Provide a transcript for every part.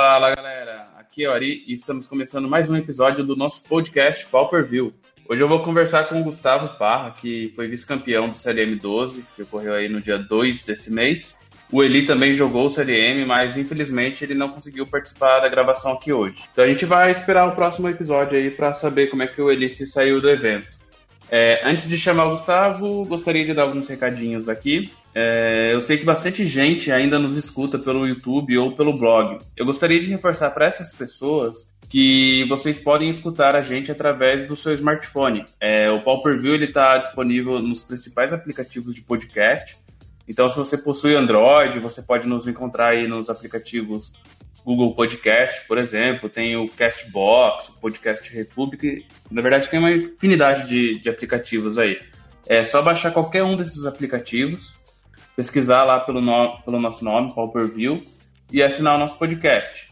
Fala galera, aqui é o Ari e estamos começando mais um episódio do nosso podcast Pauper View. Hoje eu vou conversar com o Gustavo Parra, que foi vice-campeão do CLM 12, que ocorreu aí no dia 2 desse mês. O Eli também jogou o CLM, mas infelizmente ele não conseguiu participar da gravação aqui hoje. Então a gente vai esperar o próximo episódio aí para saber como é que o Eli se saiu do evento. É, antes de chamar o Gustavo, gostaria de dar alguns recadinhos aqui. É, eu sei que bastante gente ainda nos escuta pelo YouTube ou pelo blog. Eu gostaria de reforçar para essas pessoas que vocês podem escutar a gente através do seu smartphone. É, o Pauper View está disponível nos principais aplicativos de podcast. Então, se você possui Android, você pode nos encontrar aí nos aplicativos Google Podcast, por exemplo, tem o Castbox, o Podcast Republic. Na verdade, tem uma infinidade de, de aplicativos aí. É só baixar qualquer um desses aplicativos, pesquisar lá pelo, no, pelo nosso nome, View, e assinar o nosso podcast.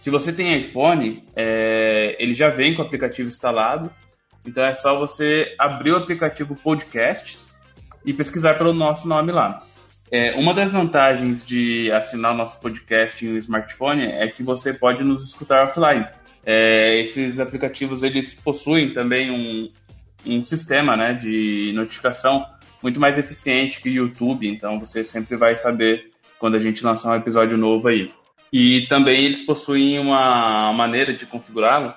Se você tem iPhone, é, ele já vem com o aplicativo instalado, então é só você abrir o aplicativo Podcasts e pesquisar pelo nosso nome lá. É, uma das vantagens de assinar o nosso podcast em um smartphone é que você pode nos escutar offline. É, esses aplicativos eles possuem também um, um sistema né, de notificação muito mais eficiente que o YouTube, então você sempre vai saber quando a gente lançar um episódio novo aí. E também eles possuem uma maneira de configurá-lo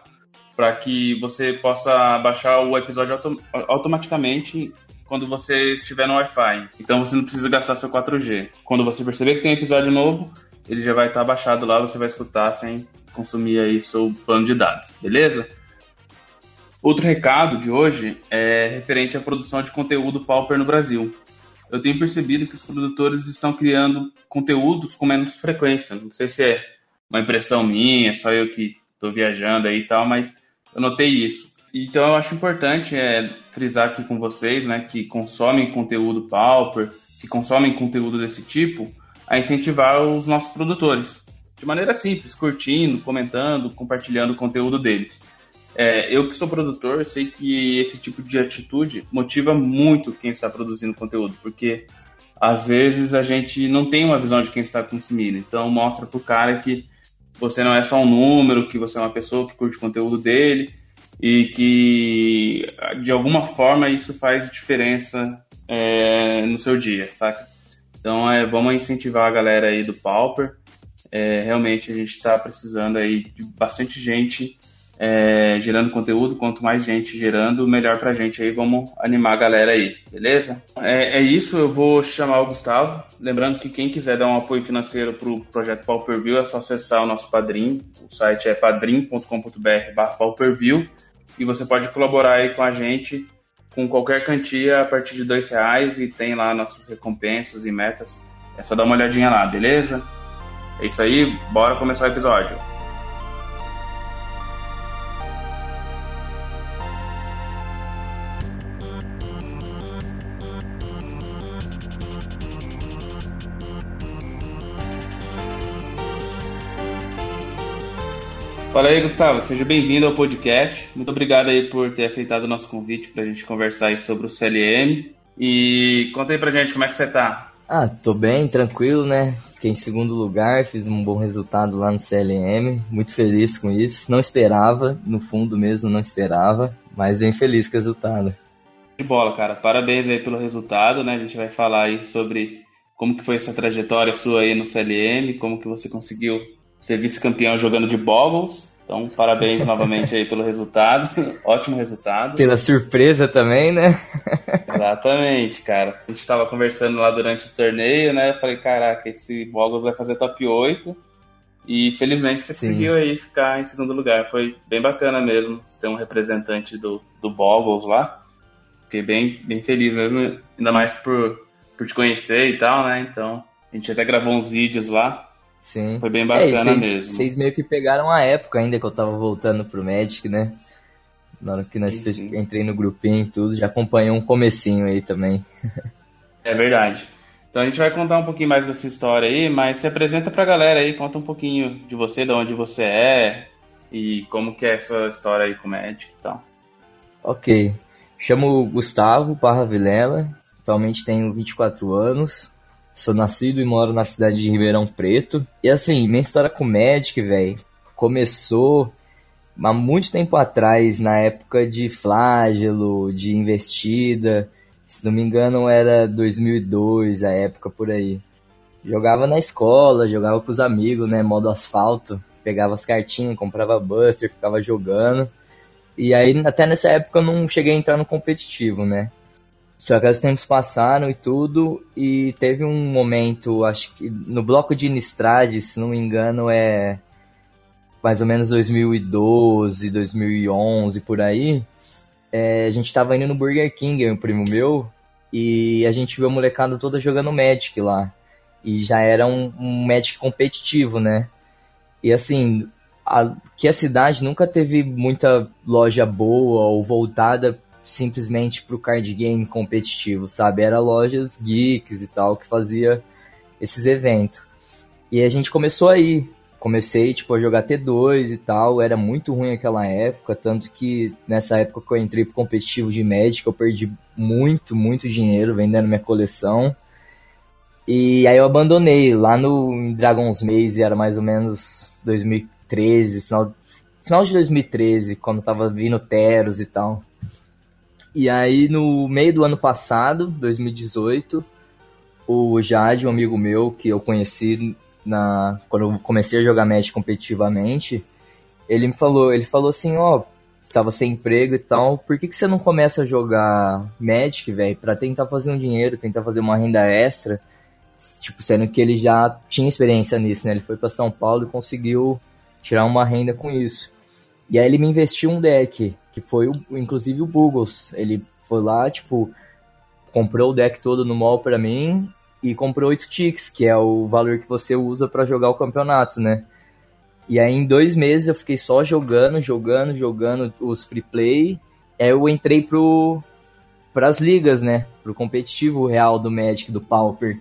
para que você possa baixar o episódio autom automaticamente quando você estiver no Wi-Fi. Então você não precisa gastar seu 4G. Quando você perceber que tem um episódio novo, ele já vai estar baixado lá, você vai escutar sem consumir aí seu plano de dados, beleza? Outro recado de hoje é referente à produção de conteúdo Pauper no Brasil. Eu tenho percebido que os produtores estão criando conteúdos com menos frequência. Não sei se é uma impressão minha, só eu que estou viajando aí e tal, mas eu notei isso. Então eu acho importante é, frisar aqui com vocês, né, que consomem conteúdo Pauper, que consomem conteúdo desse tipo, a incentivar os nossos produtores. De maneira simples, curtindo, comentando, compartilhando o conteúdo deles. É, eu que sou produtor, sei que esse tipo de atitude motiva muito quem está produzindo conteúdo, porque às vezes a gente não tem uma visão de quem está consumindo. Então mostra pro cara que você não é só um número, que você é uma pessoa que curte o conteúdo dele e que de alguma forma isso faz diferença é, no seu dia, saca? Então é, vamos incentivar a galera aí do Pauper. É, realmente a gente está precisando aí de bastante gente é, gerando conteúdo. Quanto mais gente gerando, melhor pra gente aí. Vamos animar a galera aí, beleza? É, é isso, eu vou chamar o Gustavo. Lembrando que quem quiser dar um apoio financeiro pro projeto Pauper View é só acessar o nosso padrim. O site é padrim.com.br/pauperview e você pode colaborar aí com a gente com qualquer quantia a partir de dois reais e tem lá nossas recompensas e metas. É só dar uma olhadinha lá, beleza? É isso aí, bora começar o episódio. Fala aí, Gustavo. Seja bem-vindo ao podcast. Muito obrigado aí por ter aceitado o nosso convite para a gente conversar aí sobre o CLM. E conta aí pra gente como é que você tá. Ah, tô bem, tranquilo, né? Fiquei em segundo lugar, fiz um bom resultado lá no CLM. Muito feliz com isso. Não esperava, no fundo mesmo não esperava, mas bem feliz com o resultado. De bola, cara. Parabéns aí pelo resultado, né? A gente vai falar aí sobre como que foi essa trajetória sua aí no CLM, como que você conseguiu ser vice-campeão jogando de Boggles. Então, parabéns novamente aí pelo resultado. Ótimo resultado. Pela surpresa também, né? Exatamente, cara. A gente estava conversando lá durante o torneio, né? Eu falei, caraca, esse Boggles vai fazer top 8. E felizmente você Sim. conseguiu aí ficar em segundo lugar. Foi bem bacana mesmo ter um representante do, do Boggles lá. Fiquei bem, bem feliz mesmo, ainda mais por, por te conhecer e tal, né? Então, a gente até gravou uns vídeos lá. Sim. Foi bem bacana é, mesmo. Vocês meio que pegaram a época ainda que eu tava voltando pro Magic, né? Na hora que nós sim, entrei no grupinho e tudo, já acompanhou um comecinho aí também. é verdade. Então a gente vai contar um pouquinho mais dessa história aí, mas se apresenta pra galera aí, conta um pouquinho de você, de onde você é e como que é essa história aí com o Magic e tal. Ok. Chamo Gustavo Parra Vilela, atualmente tenho 24 anos, Sou nascido e moro na cidade de Ribeirão Preto. E assim, minha história com Magic, velho, começou há muito tempo atrás, na época de Flágelo, de Investida. Se não me engano, era 2002, a época por aí. Jogava na escola, jogava com os amigos, né? Modo asfalto. Pegava as cartinhas, comprava Buster, ficava jogando. E aí, até nessa época, eu não cheguei a entrar no competitivo, né? Só que os tempos passaram e tudo, e teve um momento, acho que no bloco de Nistrade, se não me engano, é mais ou menos 2012, 2011, por aí, é, a gente tava indo no Burger King, um primo meu, e a gente viu a molecada toda jogando Magic lá. E já era um, um Magic competitivo, né? E assim, a, que a cidade nunca teve muita loja boa ou voltada simplesmente pro card game competitivo, sabe? Era lojas geeks e tal que fazia esses eventos. E a gente começou aí. Comecei, tipo, a jogar T2 e tal. Era muito ruim aquela época, tanto que nessa época que eu entrei pro competitivo de Magic, eu perdi muito, muito dinheiro vendendo minha coleção. E aí eu abandonei. Lá no Dragon's Maze era mais ou menos 2013, final, final de 2013, quando tava vindo Teros e tal. E aí, no meio do ano passado, 2018, o Jade, um amigo meu que eu conheci na quando eu comecei a jogar Magic competitivamente, ele me falou, ele falou assim, ó, oh, tava sem emprego e tal, por que, que você não começa a jogar Magic, velho, para tentar fazer um dinheiro, tentar fazer uma renda extra? Tipo, sendo que ele já tinha experiência nisso, né? Ele foi para São Paulo e conseguiu tirar uma renda com isso. E aí ele me investiu um deck que foi o, inclusive o Bugles. Ele foi lá, tipo, comprou o deck todo no mall para mim e comprou 8 ticks, que é o valor que você usa para jogar o campeonato, né? E aí em dois meses eu fiquei só jogando, jogando, jogando os free play. Aí eu entrei pro pras ligas, né? Pro competitivo real do Magic, do Pauper.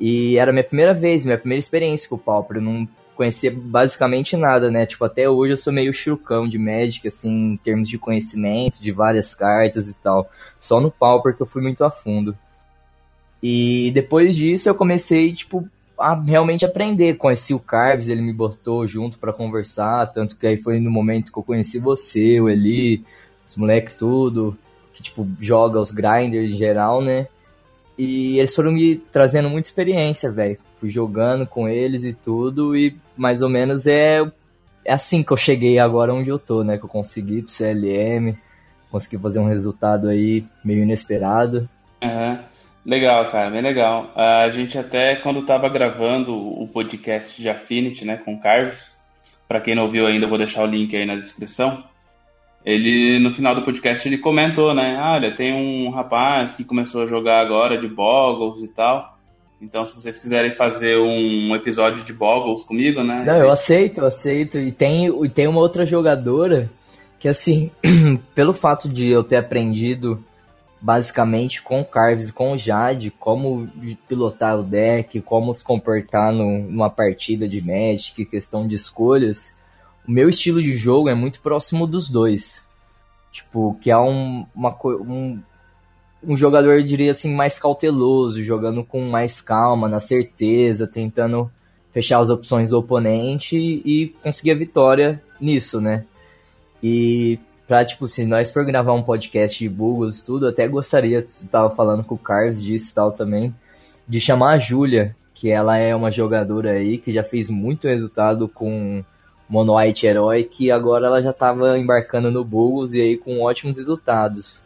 E era minha primeira vez, minha primeira experiência com o Pauper. Eu não conhecia basicamente nada, né? Tipo, até hoje eu sou meio churucão de Magic, assim, em termos de conhecimento, de várias cartas e tal. Só no Pauper que eu fui muito a fundo. E depois disso eu comecei, tipo, a realmente aprender. Conheci o Carves, ele me botou junto para conversar, tanto que aí foi no momento que eu conheci você, o Eli, os moleques tudo, que, tipo, joga os grinders em geral, né? E eles foram me trazendo muita experiência, velho. Fui jogando com eles e tudo, e mais ou menos é, é assim que eu cheguei agora onde eu tô, né? Que eu consegui pro CLM, consegui fazer um resultado aí meio inesperado. Uhum. Legal, cara, bem legal. A gente até, quando tava gravando o podcast de Affinity, né, com o Carlos, para quem não ouviu ainda, eu vou deixar o link aí na descrição ele no final do podcast ele comentou, né? Olha, tem um rapaz que começou a jogar agora de Boggles e tal. Então, se vocês quiserem fazer um episódio de Boggles comigo, né? Não, eu aceito, eu aceito. E tem, e tem uma outra jogadora que, assim, pelo fato de eu ter aprendido basicamente com o Carves e com o Jade como pilotar o deck, como se comportar no, numa partida de Magic, questão de escolhas o meu estilo de jogo é muito próximo dos dois. Tipo, que é um, uma, um, um jogador, eu diria assim, mais cauteloso, jogando com mais calma, na certeza, tentando fechar as opções do oponente e, conseguir a vitória nisso, né? E pra, tipo, se nós for gravar um podcast de bugs e tudo, até gostaria, tu tava falando com o Carlos disso e tal também, de chamar a Júlia, que ela é uma jogadora aí que já fez muito resultado com Mono White Herói, que agora ela já estava embarcando no Bulls e aí com ótimos resultados.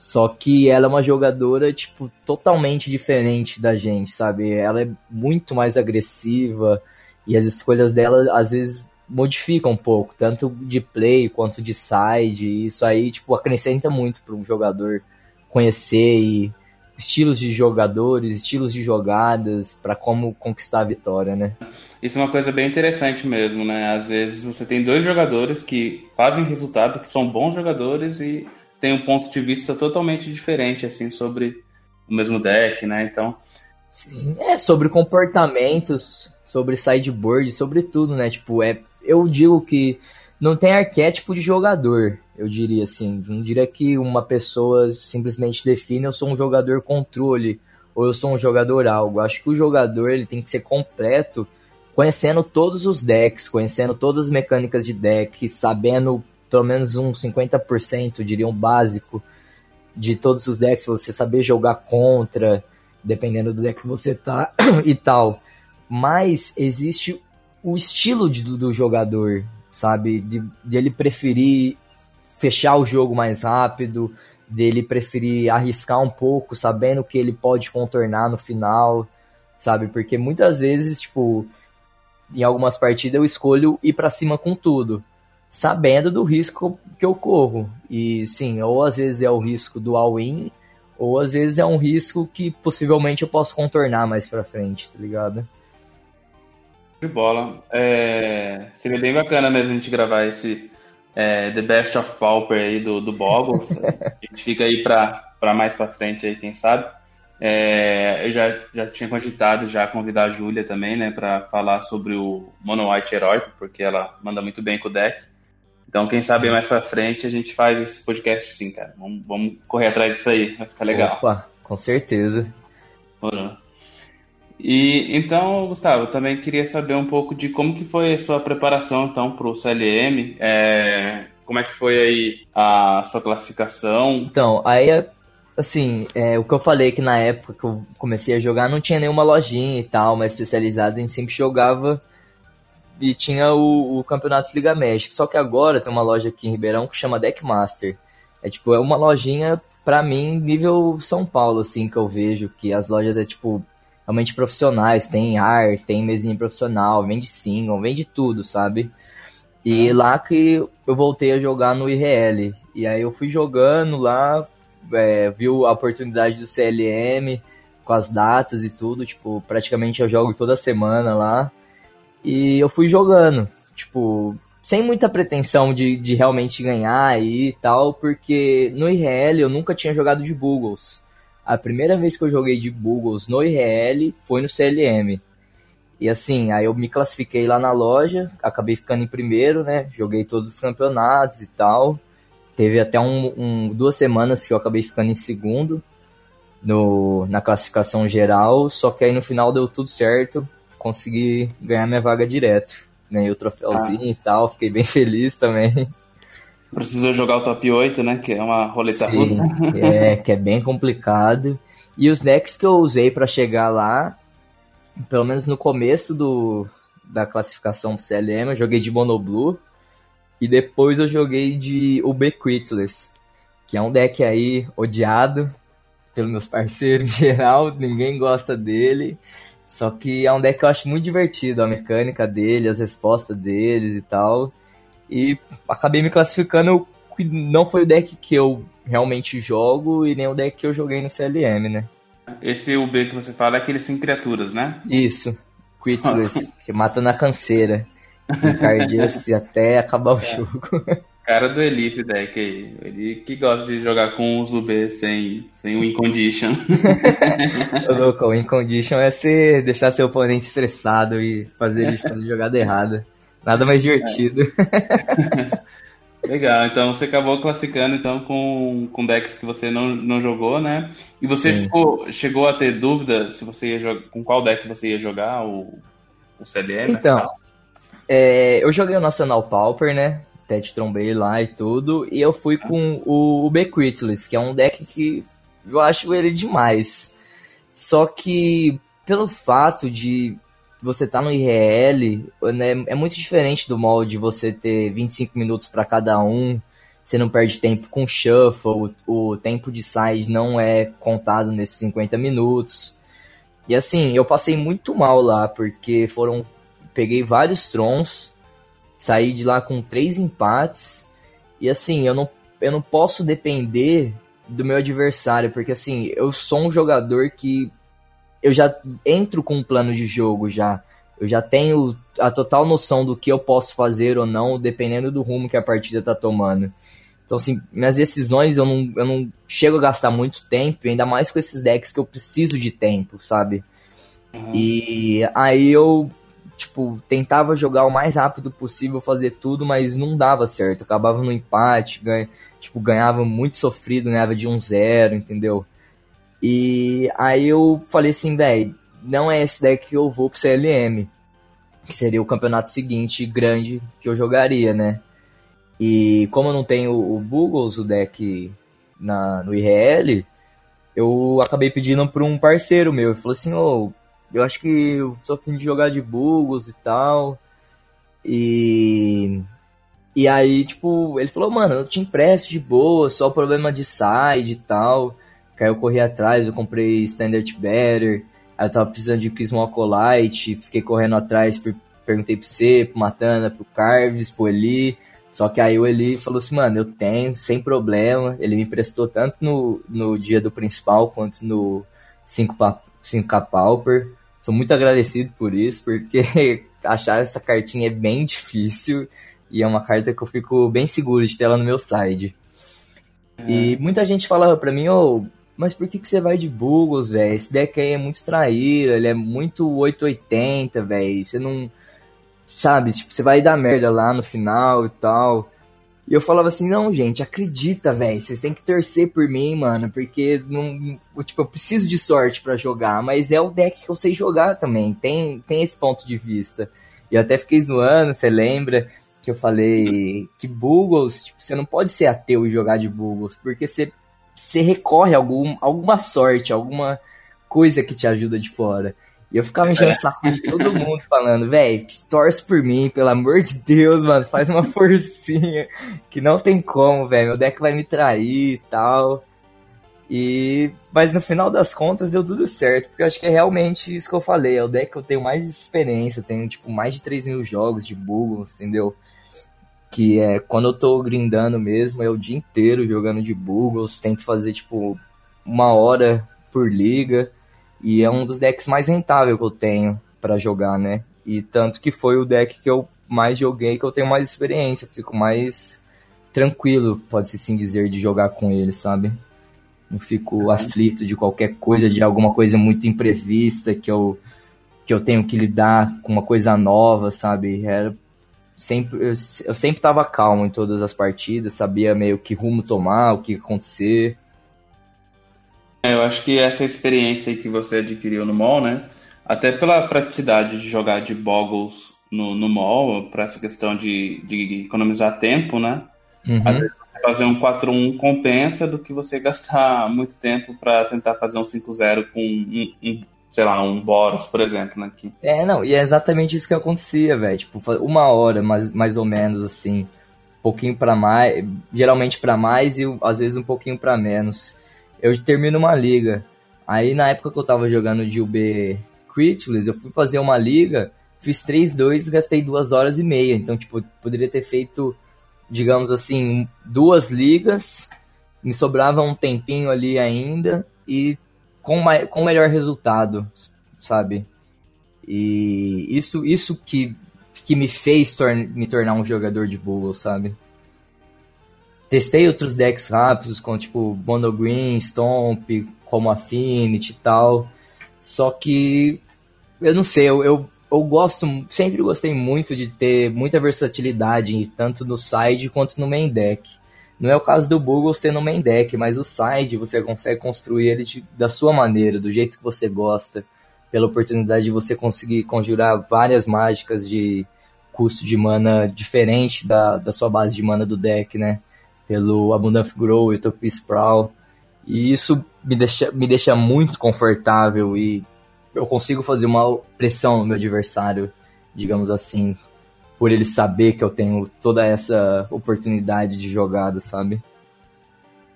Só que ela é uma jogadora, tipo, totalmente diferente da gente, sabe? Ela é muito mais agressiva e as escolhas dela às vezes modificam um pouco, tanto de play quanto de side. E isso aí, tipo, acrescenta muito para um jogador conhecer e estilos de jogadores, estilos de jogadas, para como conquistar a vitória, né? Isso é uma coisa bem interessante mesmo, né? Às vezes você tem dois jogadores que fazem resultado, que são bons jogadores e tem um ponto de vista totalmente diferente, assim, sobre o mesmo deck, né? Então. Sim, é sobre comportamentos, sobre sideboard, sobre tudo, né? Tipo, é, eu digo que não tem arquétipo de jogador, eu diria assim. Não diria que uma pessoa simplesmente define eu sou um jogador controle ou eu sou um jogador algo. Acho que o jogador ele tem que ser completo, conhecendo todos os decks, conhecendo todas as mecânicas de deck, sabendo pelo menos um 50%, diria um básico, de todos os decks, você saber jogar contra, dependendo do deck que você tá e tal. Mas existe o estilo de, do jogador, sabe? De, de ele preferir fechar o jogo mais rápido, dele preferir arriscar um pouco, sabendo que ele pode contornar no final, sabe? Porque muitas vezes, tipo, em algumas partidas eu escolho ir para cima com tudo, sabendo do risco que eu corro. E sim, ou às vezes é o risco do all-in, ou às vezes é um risco que possivelmente eu posso contornar mais pra frente, tá ligado? De bola. É... Seria bem bacana mesmo a gente gravar esse é, The Best of Pauper aí do, do Boggles. a gente fica aí pra, pra mais pra frente aí, quem sabe. É, eu já, já tinha cogitado já convidar a Júlia também, né, para falar sobre o Mono White Heróico, porque ela manda muito bem com o deck. Então, quem sabe mais pra frente a gente faz esse podcast sim, cara. Vamos, vamos correr atrás disso aí, vai ficar legal. Opa, com certeza. E então, Gustavo, eu também queria saber um pouco de como que foi a sua preparação então para o CLM. É, como é que foi aí a sua classificação? Então, aí assim, é, o que eu falei que na época que eu comecei a jogar não tinha nenhuma lojinha e tal, mais especializada, a gente sempre jogava e tinha o, o campeonato Liga México. Só que agora tem uma loja aqui em Ribeirão que chama Deckmaster. É tipo, é uma lojinha pra mim nível São Paulo, assim, que eu vejo, que as lojas é tipo realmente profissionais, tem arte, tem mesinha profissional, vende single, vende tudo, sabe? E é. lá que eu voltei a jogar no IRL. E aí eu fui jogando lá, é, viu a oportunidade do CLM com as datas e tudo, tipo, praticamente eu jogo toda semana lá. E eu fui jogando, tipo, sem muita pretensão de, de realmente ganhar e tal, porque no IRL eu nunca tinha jogado de Buggles. A primeira vez que eu joguei de Buggles no IRL foi no CLM. E assim, aí eu me classifiquei lá na loja, acabei ficando em primeiro, né? Joguei todos os campeonatos e tal. Teve até um, um, duas semanas que eu acabei ficando em segundo no, na classificação geral, só que aí no final deu tudo certo, consegui ganhar minha vaga direto. Ganhei o troféuzinho ah. e tal, fiquei bem feliz também. Precisou jogar o top 8, né? Que é uma roleta Sim, russa. É, que é bem complicado. E os decks que eu usei para chegar lá, pelo menos no começo do, da classificação pro CLM, eu joguei de Monoblue. E depois eu joguei de UB Critless, que é um deck aí odiado pelos meus parceiros em geral, ninguém gosta dele. Só que é um deck que eu acho muito divertido, a mecânica dele, as respostas deles e tal. E acabei me classificando que não foi o deck que eu realmente jogo e nem o deck que eu joguei no CLM, né? Esse UB que você fala é aquele sem criaturas, né? Isso. Critless, que mata na canseira. Encardia-se até acabar o é. jogo. Cara do Eli esse deck aí. Ele que gosta de jogar com os UB sem, sem o Incondition. Louco, o Incondition é ser, deixar seu oponente estressado e fazer ele fazer jogada errada. Nada mais divertido. Legal, então você acabou classificando então com, com decks que você não, não jogou, né? E você ficou, chegou a ter dúvida se você ia jogar, com qual deck você ia jogar o, o CDM? Então, é, eu joguei o Nacional Pauper, né? Até te trombei lá e tudo, e eu fui com o, o Bequitless, que é um deck que eu acho ele demais. Só que pelo fato de você tá no IRL, né, é muito diferente do molde você ter 25 minutos para cada um, você não perde tempo com shuffle, o, o tempo de side não é contado nesses 50 minutos. E assim, eu passei muito mal lá, porque foram. Peguei vários trons, saí de lá com três empates. E assim, eu não, eu não posso depender do meu adversário, porque assim, eu sou um jogador que eu já entro com um plano de jogo já. Eu já tenho a total noção do que eu posso fazer ou não, dependendo do rumo que a partida tá tomando. Então, assim, minhas decisões eu não, eu não chego a gastar muito tempo, ainda mais com esses decks que eu preciso de tempo, sabe? Uhum. E aí eu, tipo, tentava jogar o mais rápido possível, fazer tudo, mas não dava certo. acabava no empate, ganha, tipo, ganhava muito sofrido, ganhava de 1-0, um entendeu? E aí eu falei assim, velho, não é esse deck que eu vou pro CLM. Que seria o campeonato seguinte grande que eu jogaria, né? E como eu não tenho o Bugles, o deck na, no IRL, eu acabei pedindo pra um parceiro meu. Ele falou assim, ô, oh, eu acho que eu tô afim de jogar de Bugles e tal. E. E aí, tipo, ele falou, mano, eu te empresto de boa, só problema de side e tal. Que aí eu corri atrás, eu comprei Standard Better. Aí eu tava precisando de Acolyte, fiquei correndo atrás, perguntei pro você, pro Matana, pro Carves, pro Eli. Só que aí o Eli falou assim, mano, eu tenho, sem problema. Ele me emprestou tanto no, no dia do principal quanto no 5K Pauper. Sou muito agradecido por isso, porque achar essa cartinha é bem difícil. E é uma carta que eu fico bem seguro de ter ela no meu side. É. E muita gente falava pra mim, ô, oh, mas por que, que você vai de Bugles, velho? Esse deck aí é muito traíra, ele é muito 880, velho. Você não sabe? Tipo, você vai dar merda lá no final e tal. E eu falava assim, não, gente, acredita, velho, vocês têm que torcer por mim, mano, porque não, tipo, eu preciso de sorte para jogar, mas é o deck que eu sei jogar também, tem, tem esse ponto de vista. E eu até fiquei zoando, você lembra que eu falei que Bugles, tipo, você não pode ser ateu e jogar de Bugles, porque você, você recorre a algum, alguma sorte, alguma coisa que te ajuda de fora. E eu ficava enchendo o saco de todo mundo falando, velho, torce por mim, pelo amor de Deus, mano, faz uma forcinha, que não tem como, velho, meu deck vai me trair e tal. E mas no final das contas deu tudo certo, porque eu acho que é realmente isso que eu falei, é o deck que eu tenho mais experiência, eu tenho tipo mais de 3 mil jogos de Bugles, entendeu? Que é quando eu tô grindando mesmo, é o dia inteiro jogando de Bugles, tento fazer tipo uma hora por liga. E é um dos decks mais rentáveis que eu tenho para jogar, né? E tanto que foi o deck que eu mais joguei, que eu tenho mais experiência, fico mais tranquilo, pode-se sim dizer, de jogar com ele, sabe? Não fico uhum. aflito de qualquer coisa, de alguma coisa muito imprevista que eu, que eu tenho que lidar com uma coisa nova, sabe? Era sempre, eu, eu sempre tava calmo em todas as partidas, sabia meio que rumo tomar, o que acontecer. É, eu acho que essa experiência que você adquiriu no mall, né? Até pela praticidade de jogar de boggles no, no mall, para essa questão de, de economizar tempo, né? Uhum. Fazer um 4-1 compensa do que você gastar muito tempo para tentar fazer um 5-0 com um, um, sei lá, um Boros, por exemplo, né? Aqui. É, não, e é exatamente isso que acontecia, velho. Tipo, uma hora, mais, mais ou menos, assim. Um pouquinho para mais, geralmente para mais e às vezes um pouquinho para menos eu termino uma liga. Aí na época que eu tava jogando de UB Critless, eu fui fazer uma liga, fiz 3-2 gastei duas horas e meia. Então, tipo, poderia ter feito, digamos assim, duas ligas, me sobrava um tempinho ali ainda e com, com melhor resultado, sabe? E isso, isso que, que me fez tor me tornar um jogador de Google, sabe? Testei outros decks rápidos, com tipo Mono Green, Stomp, como Affinity e tal. Só que eu não sei, eu, eu, eu, gosto, sempre gostei muito de ter muita versatilidade, tanto no side quanto no main deck. Não é o caso do Google ser no main deck, mas o side você consegue construir ele de, da sua maneira, do jeito que você gosta, pela oportunidade de você conseguir conjurar várias mágicas de custo de mana diferente da, da sua base de mana do deck, né? Pelo Abundant Grow e Utopia Sprawl. E isso me deixa, me deixa muito confortável e eu consigo fazer uma pressão no meu adversário, digamos assim, por ele saber que eu tenho toda essa oportunidade de jogada, sabe?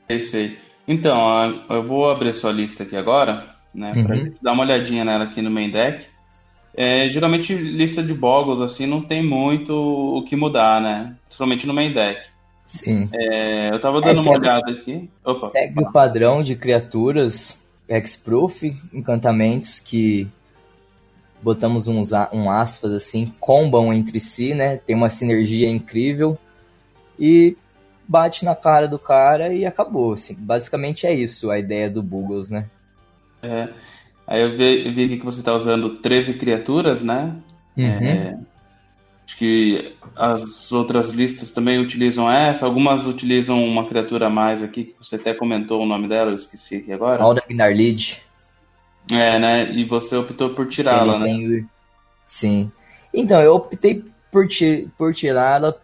Sei. Então, eu vou abrir sua lista aqui agora, né, uhum. pra gente dar uma olhadinha nela aqui no main deck. É, geralmente, lista de boggles, assim, não tem muito o que mudar, né? Principalmente no main deck. Sim. É, eu tava dando é, uma olhada aqui. Opa, segue o padrão de criaturas Hexproof, encantamentos que botamos uns um aspas assim, combam entre si, né? Tem uma sinergia incrível e bate na cara do cara e acabou. Assim. Basicamente é isso a ideia do Bugles, né? É. Aí eu vi, eu vi aqui que você tá usando 13 criaturas, né? Uhum. É, Acho que as outras listas também utilizam essa, algumas utilizam uma criatura a mais aqui, que você até comentou o nome dela, eu esqueci aqui agora. Alda Gnarlid. É, né? E você optou por tirá-la, né? Tem... Sim. Então, eu optei por, ti... por tirá-la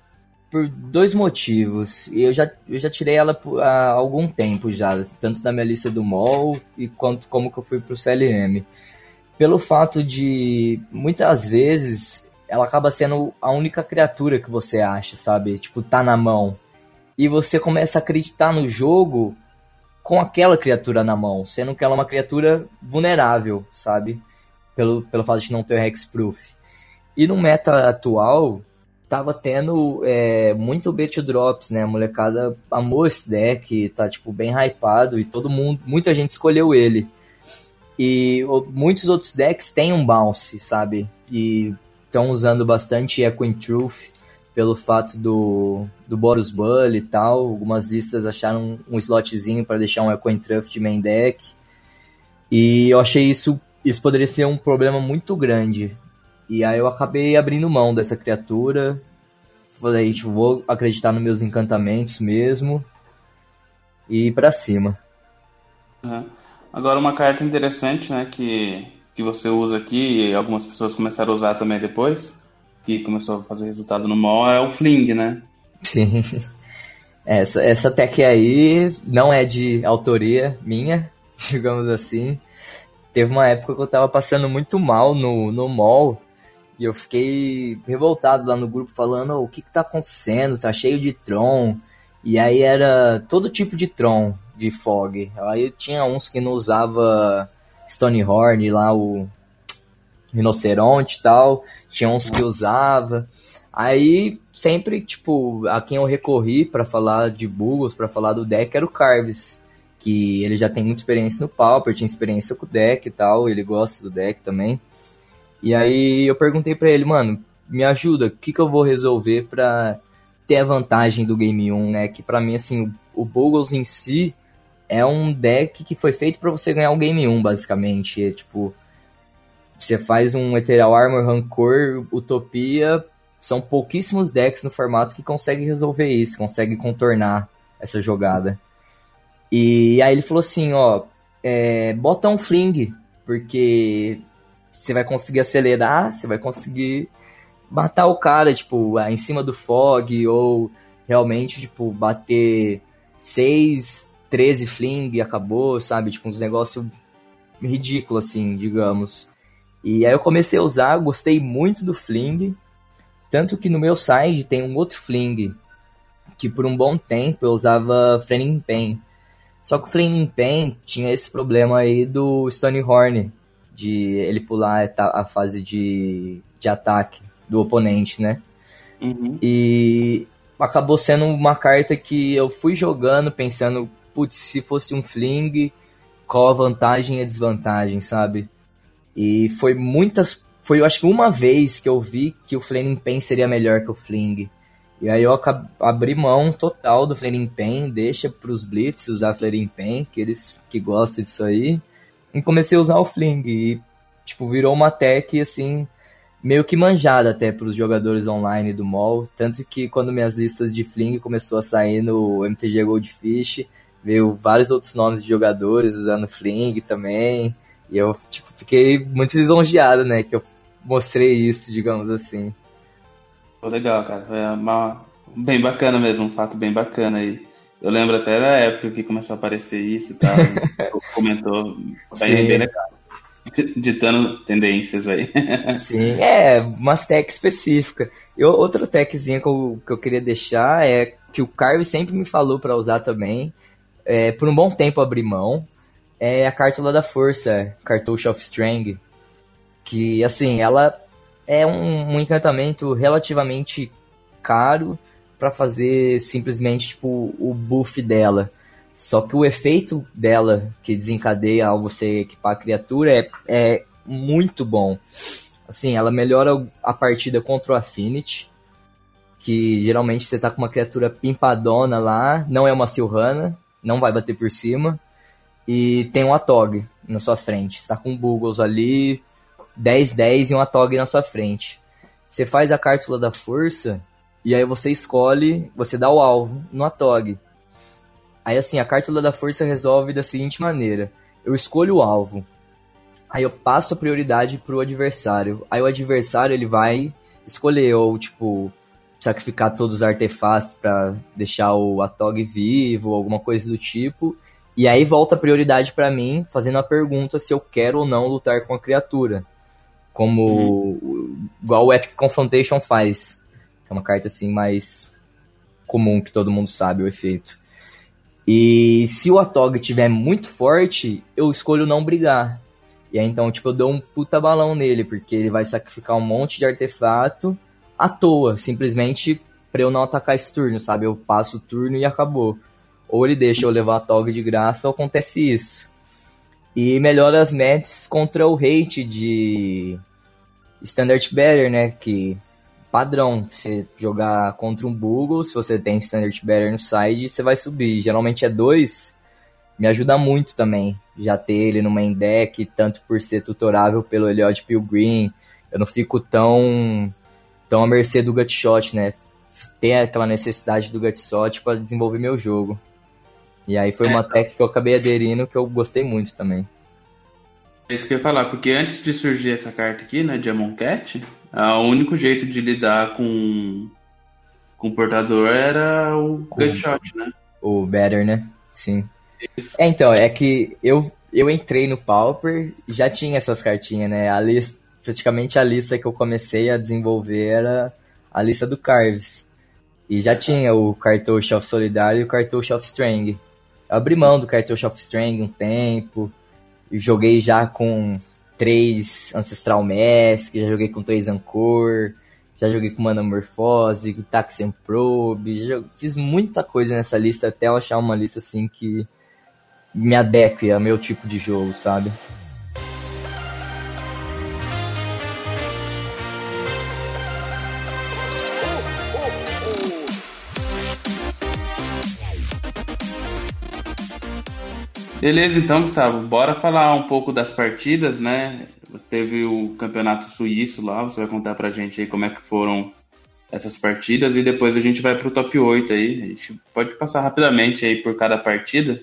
por dois motivos. Eu já, eu já tirei ela há algum tempo já, tanto da minha lista do MOL e quanto como que eu fui pro CLM. Pelo fato de muitas vezes ela acaba sendo a única criatura que você acha, sabe? Tipo, tá na mão. E você começa a acreditar no jogo com aquela criatura na mão, sendo que ela é uma criatura vulnerável, sabe? Pelo, pelo fato de não ter hexproof. E no meta atual, tava tendo é, muito bet drops, né? A molecada amou esse deck, tá tipo bem hypado e todo mundo, muita gente escolheu ele. E muitos outros decks têm um bounce, sabe? E estão usando bastante Echo in Truth pelo fato do, do Boros Bull e tal. Algumas listas acharam um slotzinho para deixar um Echo in Truth de main deck. E eu achei isso isso poderia ser um problema muito grande. E aí eu acabei abrindo mão dessa criatura. Falei, tipo, vou acreditar nos meus encantamentos mesmo. E ir pra cima. Uhum. Agora uma carta interessante, né, que, que você usa aqui e algumas pessoas começaram a usar também depois, que começou a fazer resultado no mall, é o Fling, né? Sim. Essa, essa tech aí não é de autoria minha, digamos assim. Teve uma época que eu tava passando muito mal no, no mall e eu fiquei revoltado lá no grupo falando oh, o que que tá acontecendo, tá cheio de Tron. E aí era todo tipo de Tron de Fog. Aí tinha uns que não usava Stonehorn lá, o rinoceronte e tal. Tinha uns que usava. Aí sempre, tipo, a quem eu recorri para falar de Bugles, para falar do deck, era o Carves. Que ele já tem muita experiência no Pauper, tinha experiência com o deck e tal, ele gosta do deck também. E aí eu perguntei para ele, mano, me ajuda, o que, que eu vou resolver pra ter a vantagem do Game 1, né? Que para mim, assim, o, o em si é um deck que foi feito para você ganhar o Game 1, basicamente. É, tipo, você faz um Ethereal Armor, Rancor, Utopia, são pouquíssimos decks no formato que conseguem resolver isso, conseguem contornar essa jogada. E aí ele falou assim, ó, é, bota um Fling, porque você vai conseguir acelerar, você vai conseguir matar o cara, tipo, em cima do fog, ou realmente, tipo, bater 6, 13 fling e acabou, sabe? Tipo, uns negócios ridículos, assim, digamos. E aí eu comecei a usar, gostei muito do fling, tanto que no meu site tem um outro fling, que por um bom tempo eu usava Flaming Pain. Só que o Flaming Pain tinha esse problema aí do Stonehorn, de ele pular a fase de, de ataque do oponente, né? Uhum. E acabou sendo uma carta que eu fui jogando pensando, putz, se fosse um fling, qual a vantagem e a desvantagem, sabe? E foi muitas. Foi eu acho que uma vez que eu vi que o Flaming Pen seria melhor que o Fling. E aí eu abri mão total do Flaming Pen, deixa pros Blitz usar Flaming Pen, que eles que gostam disso aí e comecei a usar o Fling. E, tipo, virou uma tech, assim, meio que manjada até para os jogadores online do mall. Tanto que quando minhas listas de Fling começou a sair no MTG Goldfish, veio vários outros nomes de jogadores usando Fling também. E eu, tipo, fiquei muito lisonjeado, né? Que eu mostrei isso, digamos assim. Pô, legal, cara. É uma... bem bacana mesmo, um fato bem bacana aí. Eu lembro até da época que começou a aparecer isso e tal. comentou bem, bem legal. Ditando tendências aí. Sim, é, umas tech específica. E outra techzinha que eu, que eu queria deixar é que o Carve sempre me falou para usar também. É, por um bom tempo abrir mão. É a Cártula da Força, Cartouche of Strength. Que, assim, ela é um, um encantamento relativamente caro para fazer simplesmente tipo o buff dela. Só que o efeito dela que desencadeia ao você equipar a criatura é, é muito bom. Assim, ela melhora a partida contra o Affinity, que geralmente você tá com uma criatura pimpadona lá, não é uma Silhana, não vai bater por cima, e tem um Atog na sua frente. Você tá com Bugles ali, 10-10 e um Atog na sua frente. você faz a cártula da força e aí você escolhe, você dá o alvo no Atog. Aí assim, a cártula da força resolve da seguinte maneira: eu escolho o alvo. Aí eu passo a prioridade pro adversário. Aí o adversário ele vai escolher ou tipo sacrificar todos os artefatos para deixar o Atog vivo, alguma coisa do tipo. E aí volta a prioridade para mim, fazendo a pergunta se eu quero ou não lutar com a criatura. Como uhum. igual o Epic Confrontation faz. Que é uma carta assim mais comum, que todo mundo sabe o efeito. E se o Atog tiver muito forte, eu escolho não brigar. E aí então, tipo, eu dou um puta balão nele, porque ele vai sacrificar um monte de artefato à toa, simplesmente pra eu não atacar esse turno, sabe? Eu passo o turno e acabou. Ou ele deixa eu levar a Tog de graça, ou acontece isso. E melhora as matches contra o hate de Standard Better, né? Que padrão, você jogar contra um Google, se você tem Standard Better no side, você vai subir. Geralmente é dois, me ajuda muito também. Já ter ele no main deck, tanto por ser tutorável pelo Eliot Pilgrim, eu não fico tão tão à mercê do Gutshot, né? Tem aquela necessidade do Gutshot para desenvolver meu jogo. E aí foi é, uma técnica que eu acabei aderindo que eu gostei muito também. É isso que eu ia falar, porque antes de surgir essa carta aqui, né, Diamond Cat, o único jeito de lidar com, com o portador era o Gutshot, né? O Better, né? Sim. Isso. É, então, é que eu, eu entrei no Pauper já tinha essas cartinhas, né? A lista, praticamente a lista que eu comecei a desenvolver era a lista do Carves. E já tinha o Cartouche of Solidário e o Cartouche of Strang. Eu abri mão do Cartouche of Strang um tempo. Joguei já com três Ancestral Mask, já joguei com três Ancor, já joguei com Manamorphose, com Taxian Probe, já fiz muita coisa nessa lista até eu achar uma lista assim que me adeque ao meu tipo de jogo, sabe? Beleza, então, Gustavo, bora falar um pouco das partidas, né? Teve o campeonato suíço lá, você vai contar pra gente aí como é que foram essas partidas e depois a gente vai pro top 8 aí. A gente pode passar rapidamente aí por cada partida.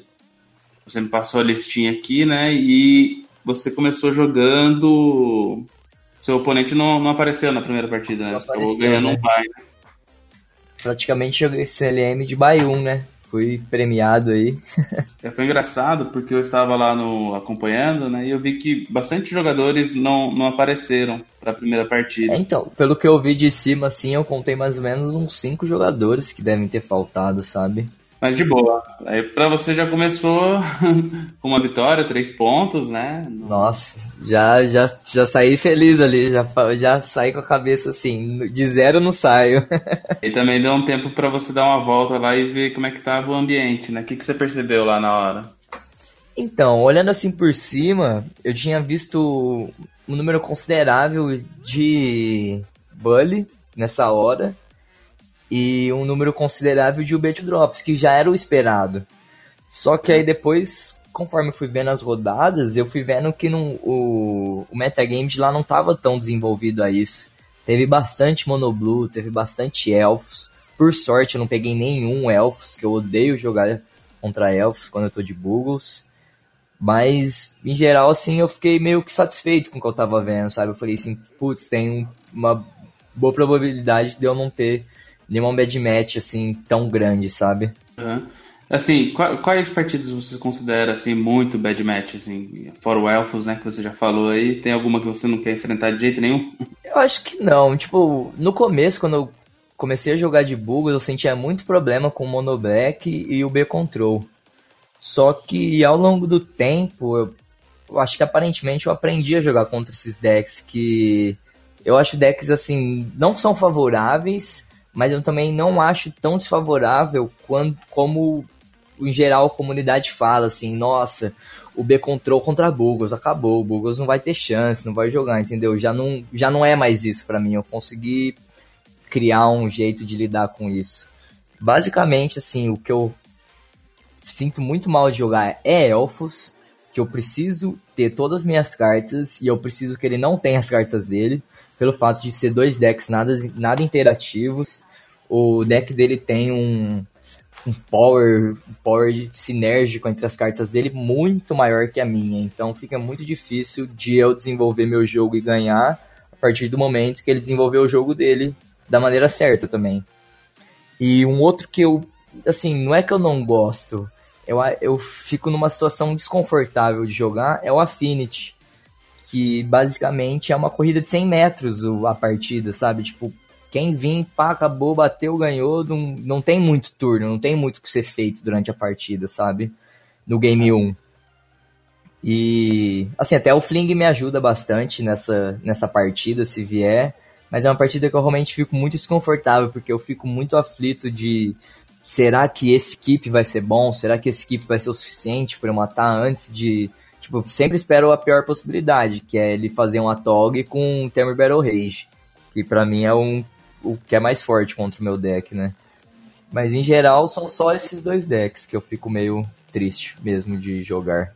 Você me passou a listinha aqui, né? E você começou jogando. Seu oponente não, não apareceu na primeira partida, né? Você acabou ganhando né? um bye, né? Praticamente joguei CLM de Bayum, né? Fui premiado aí. é, foi engraçado porque eu estava lá no acompanhando, né? E eu vi que bastante jogadores não, não apareceram para a primeira partida. É, então, pelo que eu vi de cima, assim, eu contei mais ou menos uns cinco jogadores que devem ter faltado, sabe? Mas de boa. Aí pra você já começou com uma vitória, três pontos, né? Nossa, já, já, já saí feliz ali, já, já saí com a cabeça assim, de zero não saio. e também deu um tempo para você dar uma volta lá e ver como é que tava o ambiente, né? O que, que você percebeu lá na hora? Então, olhando assim por cima, eu tinha visto um número considerável de bully nessa hora e um número considerável de UB drops, que já era o esperado. Só que aí depois, conforme eu fui vendo as rodadas, eu fui vendo que não, o, o metagame de lá não estava tão desenvolvido a isso. Teve bastante monoblue, teve bastante elfos. Por sorte eu não peguei nenhum elfos, que eu odeio jogar contra elfos quando eu tô de Bugles. Mas, em geral, assim, eu fiquei meio que satisfeito com o que eu tava vendo, sabe? Eu falei assim, putz, tem uma boa probabilidade de eu não ter nenhuma bad match assim tão grande, sabe? Uhum. Assim, quais partidas você considera assim muito bad match assim, fora o Elfos, né, que você já falou aí, tem alguma que você não quer enfrentar de jeito nenhum? Eu acho que não, tipo, no começo quando eu comecei a jogar de bugs, eu sentia muito problema com o Mono Black e o B Control. Só que ao longo do tempo, eu, eu acho que aparentemente eu aprendi a jogar contra esses decks que eu acho decks assim não são favoráveis, mas eu também não acho tão desfavorável quando, como em geral a comunidade fala assim, nossa, o B control contra Bugos, acabou, o Bugos não vai ter chance, não vai jogar, entendeu? Já não, já não é mais isso para mim, eu consegui criar um jeito de lidar com isso. Basicamente, assim, o que eu sinto muito mal de jogar é Elfos, que eu preciso ter todas as minhas cartas e eu preciso que ele não tenha as cartas dele, pelo fato de ser dois decks nada, nada interativos. O deck dele tem um, um power, um power sinérgico entre as cartas dele muito maior que a minha. Então fica muito difícil de eu desenvolver meu jogo e ganhar a partir do momento que ele desenvolveu o jogo dele da maneira certa também. E um outro que eu, assim, não é que eu não gosto, eu, eu fico numa situação desconfortável de jogar, é o Affinity. Que basicamente é uma corrida de 100 metros a partida, sabe? Tipo, quem vir, pá, acabou, bateu, ganhou, não, não tem muito turno, não tem muito que ser feito durante a partida, sabe? No game 1. E, assim, até o Fling me ajuda bastante nessa, nessa partida, se vier. Mas é uma partida que eu realmente fico muito desconfortável, porque eu fico muito aflito de será que esse equipe vai ser bom? Será que esse equipe vai ser o suficiente para eu matar antes de. Tipo, sempre espero a pior possibilidade, que é ele fazer um Atog com um Thermal Battle Rage. Que para mim é um, o que é mais forte contra o meu deck, né? Mas em geral são só esses dois decks que eu fico meio triste mesmo de jogar.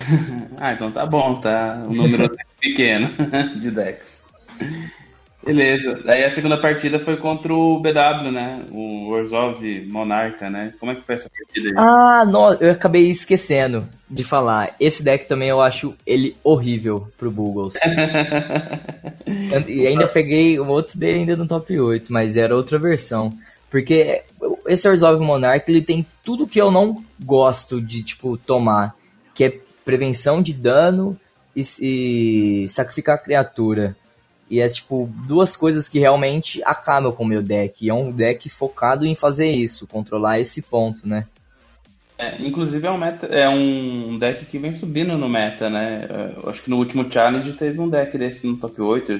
ah, então tá bom, tá? O número é pequeno de decks. Beleza. Aí a segunda partida foi contra o BW, né? O Orzhov Monarca, né? Como é que foi essa partida aí? Ah, não, eu acabei esquecendo de falar. Esse deck também eu acho ele horrível pro Bugles. e ainda peguei o outro dele ainda no top 8, mas era outra versão. Porque esse Orzhov Monarca, ele tem tudo que eu não gosto de, tipo, tomar. Que é prevenção de dano e, e sacrificar a criatura. E é tipo duas coisas que realmente acabam com o meu deck. E é um deck focado em fazer isso, controlar esse ponto, né? É, inclusive é um, meta, é um deck que vem subindo no meta, né? Eu acho que no último challenge teve um deck desse no top 8.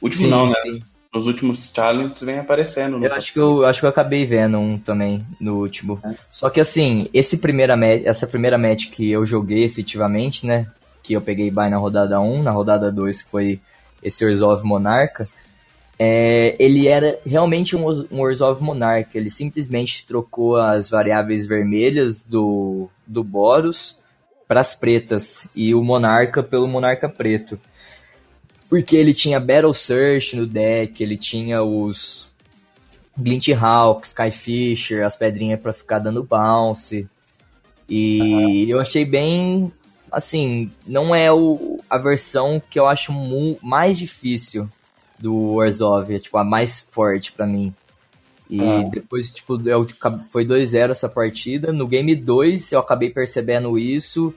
Último sim, não, né? Sim. Nos últimos challenges vem aparecendo. eu acho que eu acho que eu acabei vendo um também no último. É. Só que assim, esse primeira essa primeira match que eu joguei efetivamente, né? Que eu peguei bye na rodada 1, na rodada 2 que foi esse Orzhov Monarca, é, ele era realmente um, um Orzhov Monarca. Ele simplesmente trocou as variáveis vermelhas do, do Boros para as pretas e o Monarca pelo Monarca preto. Porque ele tinha Battle Search no deck, ele tinha os Glint Hawk, Skyfisher, as pedrinhas para ficar dando bounce. E uhum. eu achei bem assim, não é o, a versão que eu acho mais difícil do Warzov, é tipo a mais forte para mim. E ah. depois, tipo, eu, foi 2-0 essa partida. No game 2 eu acabei percebendo isso.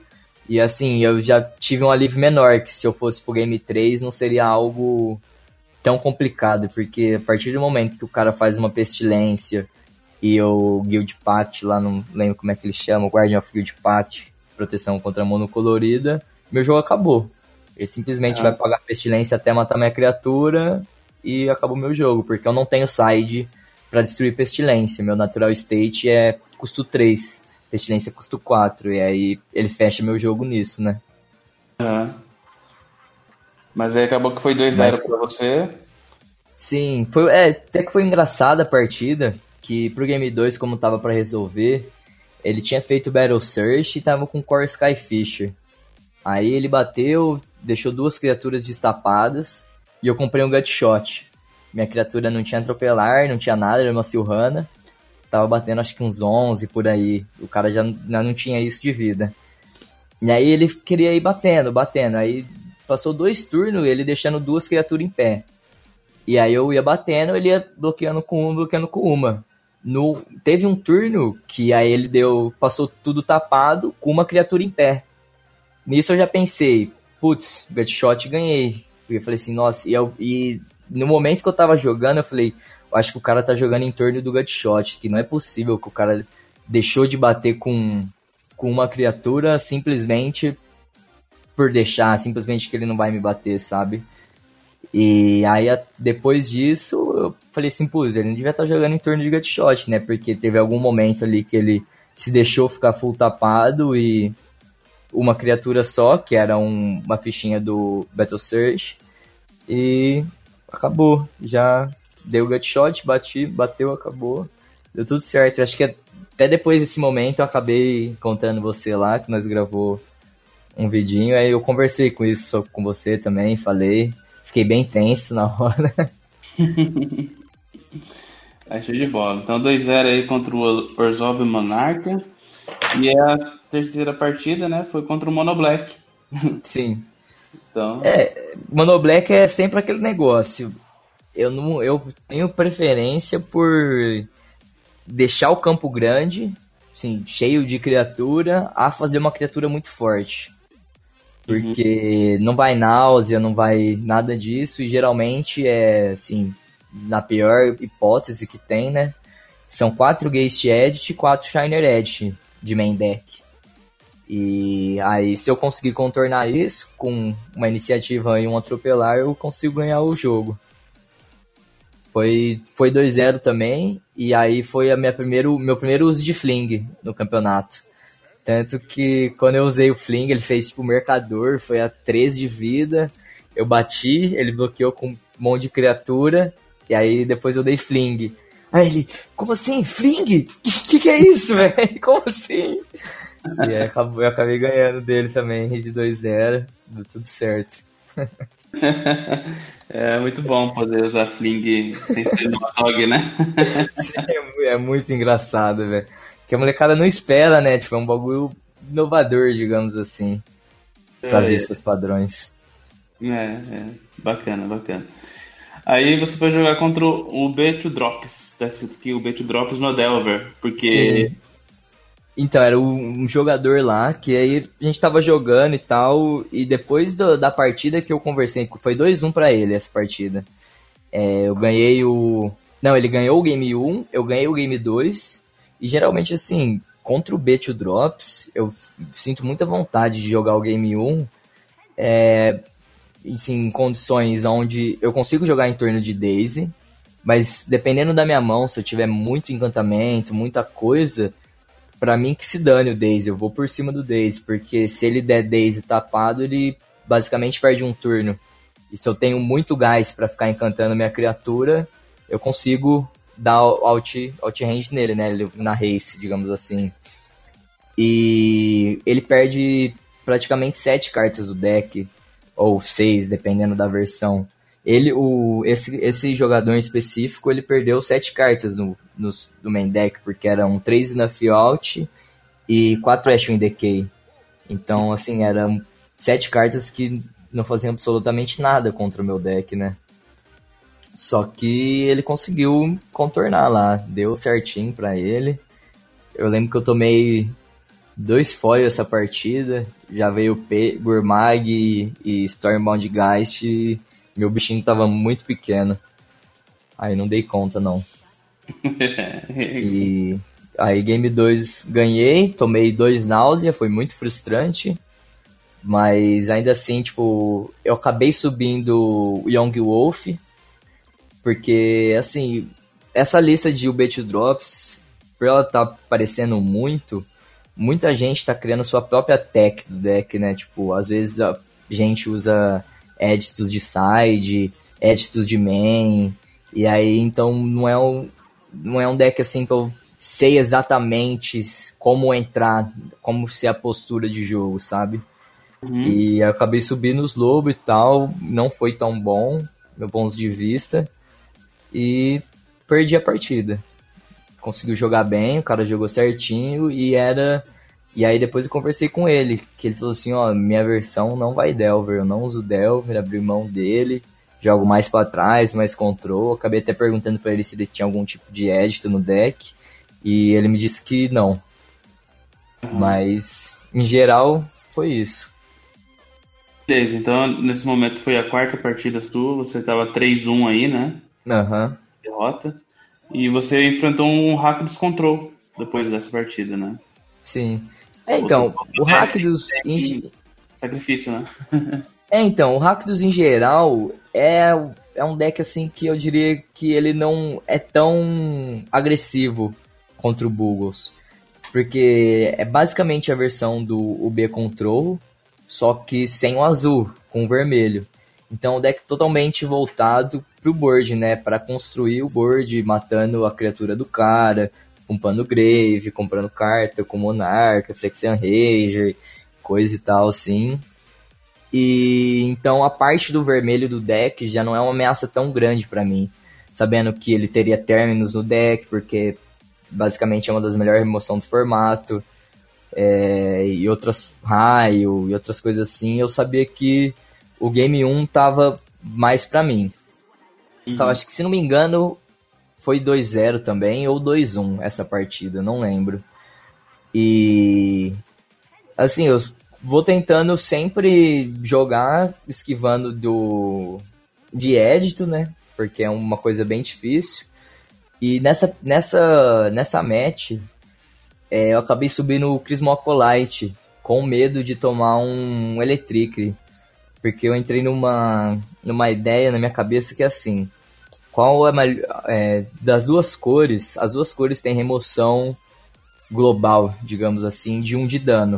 E assim, eu já tive um alívio menor, que se eu fosse pro game 3 não seria algo tão complicado, porque a partir do momento que o cara faz uma pestilência e o Guild Pact lá, não lembro como é que ele chama, o Guardian of Guild Pact, proteção contra monocolorida, meu jogo acabou. Ele simplesmente ah. vai pagar pestilência até matar minha criatura e acabou meu jogo, porque eu não tenho side para destruir pestilência. Meu natural state é custo 3, pestilência custo 4, e aí ele fecha meu jogo nisso, né? Ah. Mas aí acabou que foi 2-0 Mas... pra você. Sim, foi, é, até que foi engraçada a partida, que pro Game 2, como tava para resolver, ele tinha feito Battle Search e tava com Core Skyfisher. Aí ele bateu, deixou duas criaturas destapadas e eu comprei um Gutshot. Minha criatura não tinha atropelar, não tinha nada, era uma Silhana. Tava batendo acho que uns 11 por aí. O cara já, já não tinha isso de vida. E aí ele queria ir batendo, batendo. Aí passou dois turnos ele deixando duas criaturas em pé. E aí eu ia batendo, ele ia bloqueando com uma, bloqueando com uma. No, teve um turno que aí ele deu, passou tudo tapado com uma criatura em pé. Nisso eu já pensei, putz, Gutshot ganhei. Eu falei assim, nossa, e, eu, e no momento que eu tava jogando, eu falei, acho que o cara tá jogando em torno do Gutshot, que não é possível que o cara deixou de bater com, com uma criatura simplesmente por deixar, simplesmente que ele não vai me bater, sabe? E aí, depois disso, eu falei assim, pô, ele não devia estar tá jogando em torno de Gutshot, né? Porque teve algum momento ali que ele se deixou ficar full tapado e uma criatura só, que era um, uma fichinha do Battle Search, e acabou. Já deu Gutshot, bati, bateu, acabou. Deu tudo certo. Acho que até depois desse momento eu acabei encontrando você lá, que nós gravou um vidinho, aí eu conversei com isso com você também, falei Fiquei bem tenso na hora. Achei de bola. Então 2x0 aí contra o Orzhov Monarca. E a terceira partida, né, foi contra o Mono Black. Sim. Então... É, Mono Black é sempre aquele negócio. Eu não, eu tenho preferência por deixar o campo grande, assim, cheio de criatura, a fazer uma criatura muito forte. Porque uhum. não vai náusea, não vai nada disso, e geralmente é, assim, na pior hipótese que tem, né? São quatro Geist Edit e quatro Shiner Edit de main deck. E aí, se eu conseguir contornar isso com uma iniciativa e um atropelar, eu consigo ganhar o jogo. Foi, foi 2-0 também, e aí foi a minha primeiro, meu primeiro uso de Fling no campeonato. Tanto que quando eu usei o Fling, ele fez tipo mercador, foi a 13 de vida. Eu bati, ele bloqueou com um monte de criatura, e aí depois eu dei Fling. Aí ele, como assim? Fling? Que, que, que é isso, velho? Como assim? E aí eu acabei ganhando dele também, de 2-0, deu tudo certo. É muito bom poder usar Fling sem ser no dog, né? Sim, é, é muito engraçado, velho. Que a molecada não espera, né? Tipo, é um bagulho inovador, digamos assim. Trazer é. esses padrões. É, é. Bacana, bacana. Aí você foi jogar contra o B2 Drops. Tá escrito aqui o B2 Drops no Delver. Porque Sim. Então, era um jogador lá, que aí a gente tava jogando e tal, e depois do, da partida que eu conversei, foi 2-1 para ele essa partida. É, eu ganhei o. Não, ele ganhou o game 1, eu ganhei o game 2, e geralmente assim, contra o B2 Drops, eu sinto muita vontade de jogar o game 1, é, assim, em condições onde eu consigo jogar em torno de Daisy, mas dependendo da minha mão, se eu tiver muito encantamento, muita coisa para mim que se dane o Daisy, eu vou por cima do Daisy, porque se ele der Daisy tapado, ele basicamente perde um turno. E se eu tenho muito gás para ficar encantando minha criatura, eu consigo dar out, out range nele, né? Na race, digamos assim. E ele perde praticamente sete cartas do deck, ou seis, dependendo da versão. Ele, o, esse, esse jogador em específico, ele perdeu sete cartas no, no, no main deck, porque eram três Snuff Out e quatro Ashwin Decay. Então, assim, eram sete cartas que não faziam absolutamente nada contra o meu deck, né? Só que ele conseguiu contornar lá, deu certinho para ele. Eu lembro que eu tomei dois foils essa partida, já veio P, Gourmag e, e Stormbound Geist e meu bichinho tava muito pequeno. Aí não dei conta, não. e aí Game 2 ganhei, tomei dois náusea, foi muito frustrante. Mas ainda assim, tipo, eu acabei subindo o Young Wolf. Porque, assim, essa lista de UBT Drops, por ela tá aparecendo muito, muita gente tá criando sua própria tech do deck, né? Tipo, às vezes a gente usa éditos de side, éditos de main, e aí então não é um, não é um deck assim que eu sei exatamente como entrar, como ser a postura de jogo, sabe? Uhum. E eu acabei subindo os lobos e tal, não foi tão bom, meu ponto de vista, e perdi a partida. Conseguiu jogar bem, o cara jogou certinho e era e aí depois eu conversei com ele, que ele falou assim, ó, minha versão não vai Delver, eu não uso Delver, abri mão dele, jogo mais para trás, mais control. Acabei até perguntando para ele se ele tinha algum tipo de edit no deck, e ele me disse que não. Mas em geral foi isso. Beleza, então nesse momento foi a quarta partida sua, você tava 3-1 aí, né? Aham. Derrota. E você enfrentou um hack dos control depois dessa partida, né? Sim. É, então, o hack dos. Sacrifício, né? é, então, o hack dos em geral é, é um deck assim que eu diria que ele não é tão agressivo contra o Bugles. Porque é basicamente a versão do UB Control, só que sem o azul, com o vermelho. Então, o deck totalmente voltado pro board, né? Para construir o board, matando a criatura do cara, comprando Grave, comprando carta com Monarca, Flexian Ranger, coisa e tal assim. E então a parte do vermelho do deck já não é uma ameaça tão grande para mim, sabendo que ele teria términos no deck, porque basicamente é uma das melhores remoções do formato, é, e outras raio e outras coisas assim, eu sabia que o game 1 tava mais para mim. Uhum. Então, acho que se não me engano, foi 2-0 também, ou 2-1 essa partida, não lembro. E assim, eu vou tentando sempre jogar esquivando do de édito, né? Porque é uma coisa bem difícil. E nessa nessa nessa match é, eu acabei subindo o Crismocolite com medo de tomar um Electric. Porque eu entrei numa, numa ideia na minha cabeça que é assim. Qual é, é das duas cores? As duas cores têm remoção global, digamos assim, de um de dano.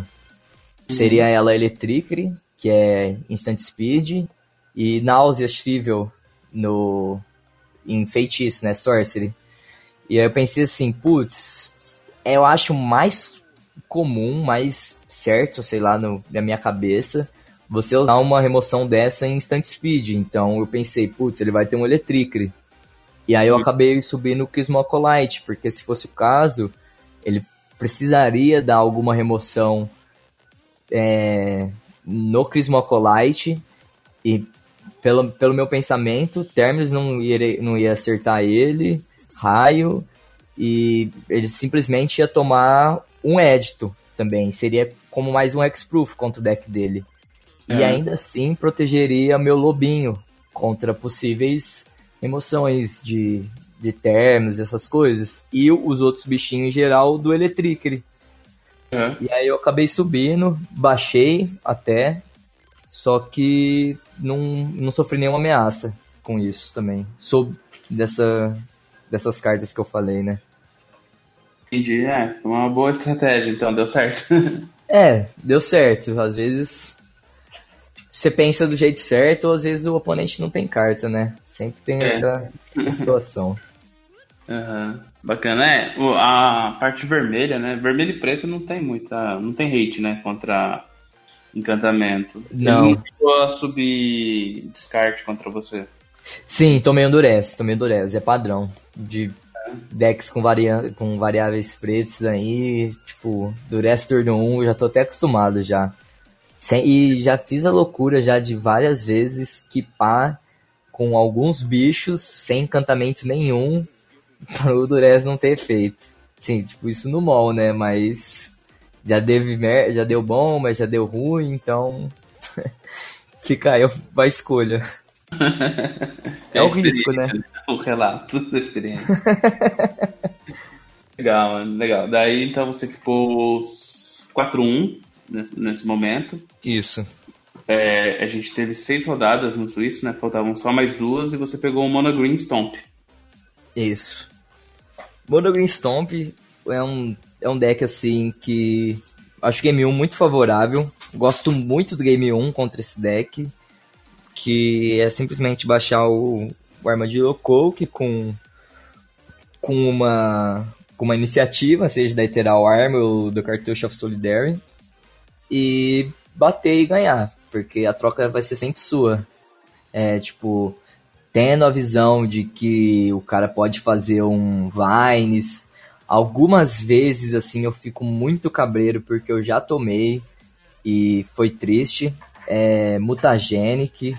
Uhum. Seria ela Electric, que é Instant Speed, e Náusea Shrivel no em feitiço, né, Sorcery. E aí eu pensei assim, putz, eu acho mais comum, mais certo, sei lá, no, na minha cabeça, você usar uma remoção dessa em Instant Speed. Então eu pensei, putz, ele vai ter um Electricry. E aí eu acabei subindo o Crismocolite, porque se fosse o caso, ele precisaria dar alguma remoção é, no Crismocolite e pelo, pelo meu pensamento, Terminus não ia, não ia acertar ele, raio, e ele simplesmente ia tomar um édito também. Seria como mais um X-Proof contra o deck dele. É. E ainda assim protegeria meu lobinho contra possíveis emoções de, de termos, essas coisas. E os outros bichinhos em geral do Electricity. É. E aí eu acabei subindo, baixei até, só que não, não sofri nenhuma ameaça com isso também. Sob dessa, dessas cartas que eu falei, né? Entendi, é. Uma boa estratégia, então, deu certo. é, deu certo. Às vezes você pensa do jeito certo, ou às vezes o oponente não tem carta, né? Sempre tem é. essa, essa, situação. Uhum. Bacana, é. A parte vermelha, né? Vermelho e preto não tem muita. Não tem hate, né? Contra encantamento. Não. Ele não subir descarte contra você. Sim, tomei Endurece, tomei Endurece, é padrão. De decks com, varia com variáveis pretos aí, tipo, Durece turno 1, eu já tô até acostumado já. Sem, e já fiz a loucura já de várias vezes equipar com alguns bichos sem encantamento nenhum para o Durez não ter efeito. Sim, tipo, isso no mall, né? Mas já, deve, já deu bom, mas já deu ruim, então fica aí a escolha. é, é o risco, né? O relato da experiência. legal, mano, legal. Daí então você ficou 4-1 nesse, nesse momento. Isso. É, a gente teve seis rodadas no Suíço, né? Faltavam só mais duas e você pegou o Mono Green Stomp. Isso. Mono Green Stomp é um, é um deck assim que acho Game 1 muito favorável. Gosto muito do Game 1 contra esse deck. Que é simplesmente baixar o, o Armadillo Coke com, com uma com uma iniciativa, seja da Ethereal Armor ou do Cartouche of Solidarity e bater e ganhar, porque a troca vai ser sempre sua. É, tipo, tendo a visão de que o cara pode fazer um Vines. Algumas vezes, assim, eu fico muito cabreiro porque eu já tomei e foi triste. É, mutagenic,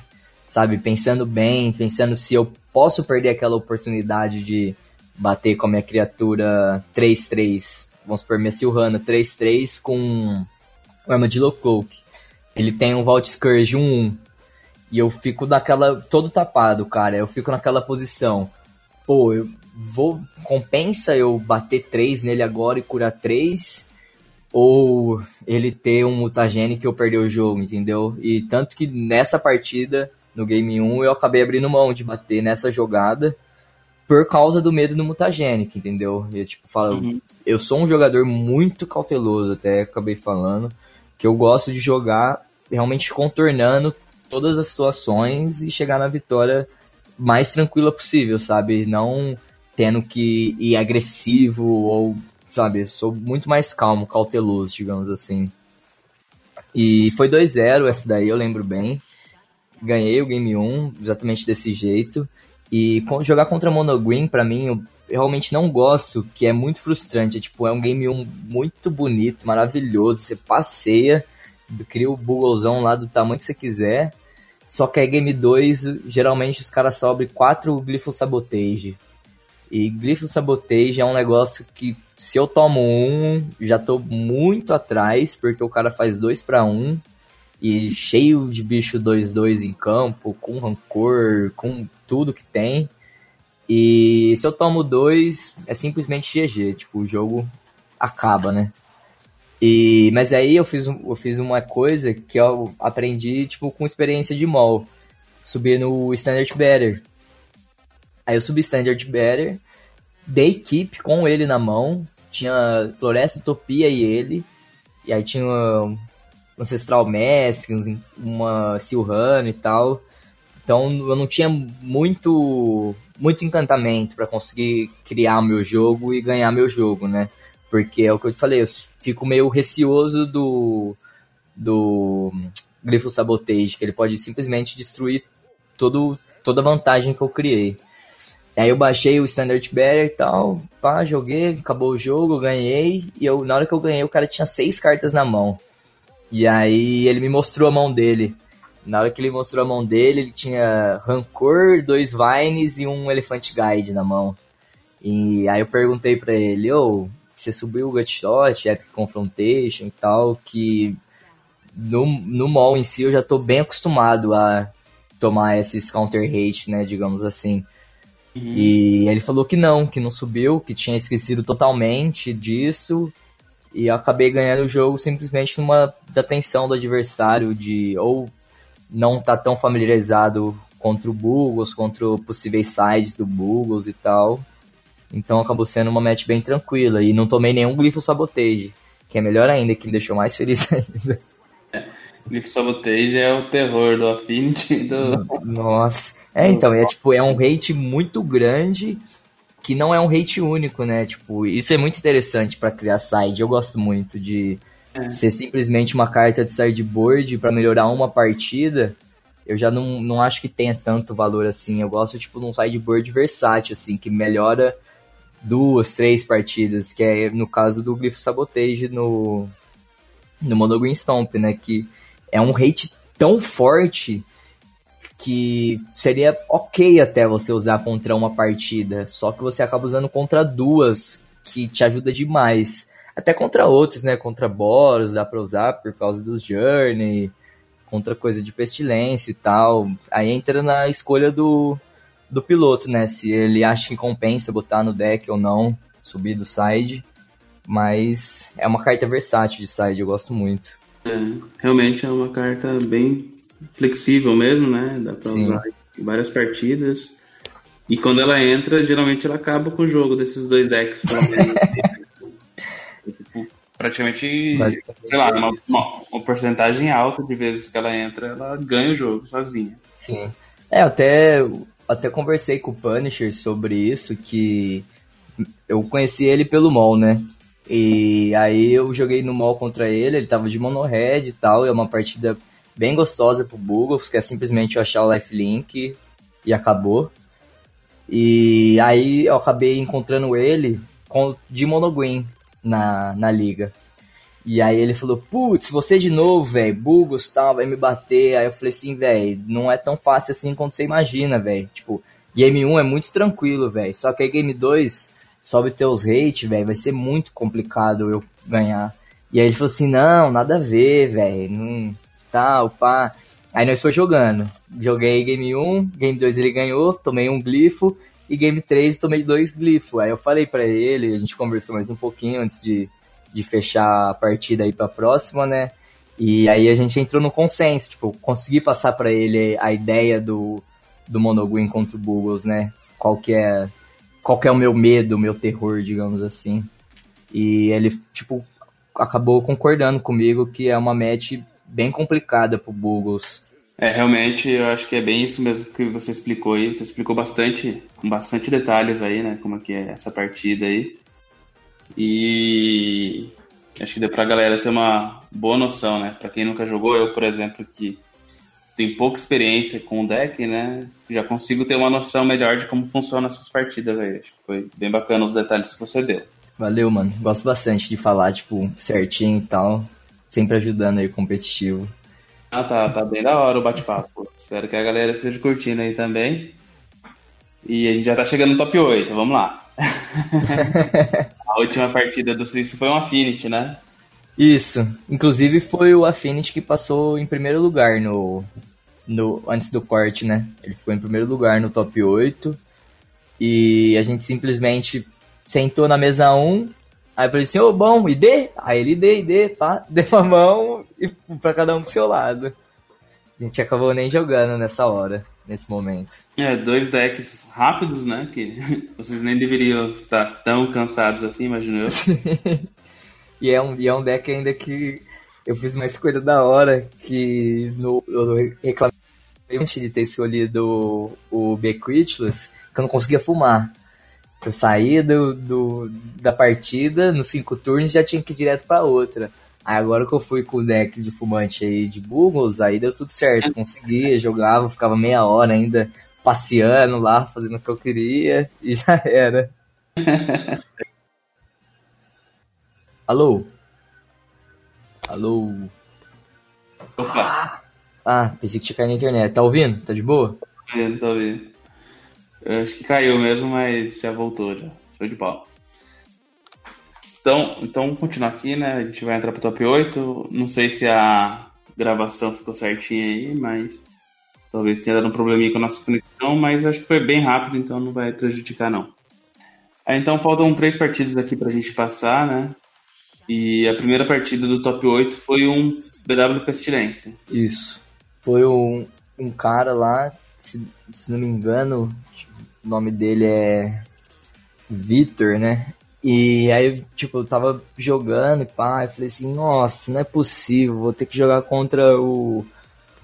sabe? Pensando bem, pensando se eu posso perder aquela oportunidade de bater com a minha criatura 3-3. Vamos supor, minha Silhana 3-3 com o Armadillo Cloak. Ele tem um Vault Scourge 1-1. E eu fico naquela. todo tapado, cara. Eu fico naquela posição. Pô, eu vou. Compensa eu bater 3 nele agora e curar 3? Ou ele ter um mutagene que eu perder o jogo, entendeu? E tanto que nessa partida, no Game 1, eu acabei abrindo mão de bater nessa jogada por causa do medo do mutagênico, entendeu? Eu, tipo, falo, uhum. eu sou um jogador muito cauteloso, até acabei falando que eu gosto de jogar realmente contornando todas as situações e chegar na vitória mais tranquila possível, sabe? Não tendo que ir agressivo ou, sabe, sou muito mais calmo, cauteloso, digamos assim. E foi 2-0 essa daí, eu lembro bem. Ganhei o Game 1 exatamente desse jeito. E jogar contra Monogreen, para mim, realmente não gosto, que é muito frustrante. É, tipo, é um Game 1 muito bonito, maravilhoso. Você passeia, cria o Bugolzão lá do tamanho que você quiser. Só que é Game 2, geralmente os caras sobem 4 Glifo Sabotage. E Glifo Sabotage é um negócio que se eu tomo um, já tô muito atrás, porque o cara faz 2 para 1 e cheio de bicho 2-2 em campo, com rancor, com tudo que tem. E se eu tomo dois, é simplesmente GG, tipo, o jogo acaba, né? E, mas aí eu fiz, eu fiz uma coisa que eu aprendi, tipo, com experiência de mall. Subir no Standard Better. Aí eu subi Standard Better, dei equipe com ele na mão, tinha Floresta Utopia e ele, e aí tinha um Ancestral Mask, uma Silhano e tal. Então eu não tinha muito muito encantamento para conseguir criar meu jogo e ganhar meu jogo, né? Porque é o que eu te falei, eu fico meio receoso do do Grifo Sabotage, que ele pode simplesmente destruir todo, toda a vantagem que eu criei. Aí eu baixei o Standard Bearer e tal, pá, joguei, acabou o jogo, ganhei, e eu, na hora que eu ganhei, o cara tinha seis cartas na mão. E aí ele me mostrou a mão dele. Na hora que ele mostrou a mão dele, ele tinha Rancor, dois Vines e um Elefante Guide na mão. E aí eu perguntei pra ele, ô, oh, você subiu o Gutshot, Epic Confrontation e tal, que no, no mall em si eu já tô bem acostumado a tomar esses counter hate, né, digamos assim. Uhum. E ele falou que não, que não subiu, que tinha esquecido totalmente disso. E eu acabei ganhando o jogo simplesmente numa desatenção do adversário, de ou não tá tão familiarizado contra o Bugles, contra possíveis sides do Bugles e tal. Então acabou sendo uma match bem tranquila. E não tomei nenhum Glifo Sabotage, que é melhor ainda, que me deixou mais feliz ainda. É, Glifo Sabotage é o terror do Affinity. Do... Nossa. É, então, é tipo, é um hate muito grande que não é um hate único, né? Tipo, isso é muito interessante para criar side. Eu gosto muito de é. ser simplesmente uma carta de sideboard para melhorar uma partida, eu já não, não acho que tenha tanto valor assim. Eu gosto, tipo, de um sideboard versátil, assim, que melhora duas, três partidas, que é no caso do Glifo Sabotage no, no Mono Green Stomp, né? Que é um hate tão forte que seria ok até você usar contra uma partida, só que você acaba usando contra duas, que te ajuda demais. Até contra outros, né? Contra Boros dá pra usar por causa dos Journey, contra coisa de pestilência e tal. Aí entra na escolha do, do piloto, né? Se ele acha que compensa botar no deck ou não, subir do side. Mas é uma carta versátil de side, eu gosto muito. É, realmente é uma carta bem flexível mesmo, né? Dá pra Sim. usar em várias partidas. E quando ela entra, geralmente ela acaba com o jogo desses dois decks. praticamente, sei lá, uma, uma, uma, porcentagem alta de vezes que ela entra, ela ganha o jogo sozinha. Sim. É, até, até conversei com o Punisher sobre isso, que eu conheci ele pelo mall, né? E aí eu joguei no mall contra ele, ele tava de mono red e tal, é uma partida bem gostosa pro Bugles, que é simplesmente eu achar o lifelink e acabou. E aí eu acabei encontrando ele com, de monogreen na, na liga. E aí ele falou, putz, você de novo, velho, Bugos tal, vai me bater. Aí eu falei assim, velho, não é tão fácil assim quanto você imagina, velho. Tipo, Game 1 é muito tranquilo, velho. Só que aí Game 2 sobe teus hate, velho, vai ser muito complicado eu ganhar. E aí ele falou assim, não, nada a ver, velho, não tal, pá. Aí nós foi jogando. Joguei Game 1, Game 2 ele ganhou, tomei um glifo, e Game 3 tomei dois glifos. Aí eu falei para ele, a gente conversou mais um pouquinho antes de, de fechar a partida aí pra próxima, né? E aí a gente entrou no consenso, tipo, consegui passar para ele a ideia do, do Monogwin contra o Bugles, né? Qual que é qual que é o meu medo, o meu terror, digamos assim. E ele, tipo, acabou concordando comigo que é uma match bem complicada pro Bugles. É, realmente, eu acho que é bem isso mesmo que você explicou aí. Você explicou bastante, com bastante detalhes aí, né? Como é que é essa partida aí. E Acho que deu pra galera ter uma boa noção, né? Pra quem nunca jogou, eu, por exemplo, que tenho pouca experiência com o deck, né? Já consigo ter uma noção melhor de como funcionam essas partidas aí. Acho que foi bem bacana os detalhes que você deu. Valeu, mano. Gosto bastante de falar, tipo, certinho e tal. Sempre ajudando aí competitivo. Ah, tá, tá bem da hora o bate-papo. Espero que a galera esteja curtindo aí também. E a gente já tá chegando no top 8, vamos lá. a última partida do Suíço foi um Affinity, né? Isso. Inclusive foi o Affinity que passou em primeiro lugar no, no antes do corte, né? Ele ficou em primeiro lugar no top 8. E a gente simplesmente sentou na mesa 1. Aí eu falei assim, ô, oh, bom, e dê? Aí ele dê, e dê, pá, dê uma mão e pra cada um pro seu lado. A gente acabou nem jogando nessa hora, nesse momento. É, dois decks rápidos, né? Que vocês nem deveriam estar tão cansados assim, imagino eu. e, é um, e é um deck ainda que eu fiz uma escolha da hora, que no, eu reclamei antes de ter escolhido o, o Bequitless, que eu não conseguia fumar. Eu saí do, do, da partida, nos cinco turnos, já tinha que ir direto pra outra. Aí agora que eu fui com o deck de fumante aí de Bugles, aí deu tudo certo. Conseguia, jogava, ficava meia hora ainda passeando lá, fazendo o que eu queria, e já era. Alô? Alô? Opa! Ah, pensei que tinha caído na internet. Tá ouvindo? Tá de boa? Tá ouvindo, tá ouvindo. Eu acho que caiu mesmo, mas já voltou já. Show de pau. Então, então vamos continuar aqui, né? A gente vai entrar pro top 8. Não sei se a gravação ficou certinha aí, mas talvez tenha dado um probleminha com a nossa conexão, mas acho que foi bem rápido, então não vai prejudicar não. Aí, então faltam três partidas aqui pra gente passar, né? E a primeira partida do top 8 foi um BW Pestilência. Isso. Foi um, um cara lá, se, se não me engano, o nome dele é Vitor, né? E aí, tipo, eu tava jogando e pá, falei assim, nossa, não é possível, vou ter que jogar contra o,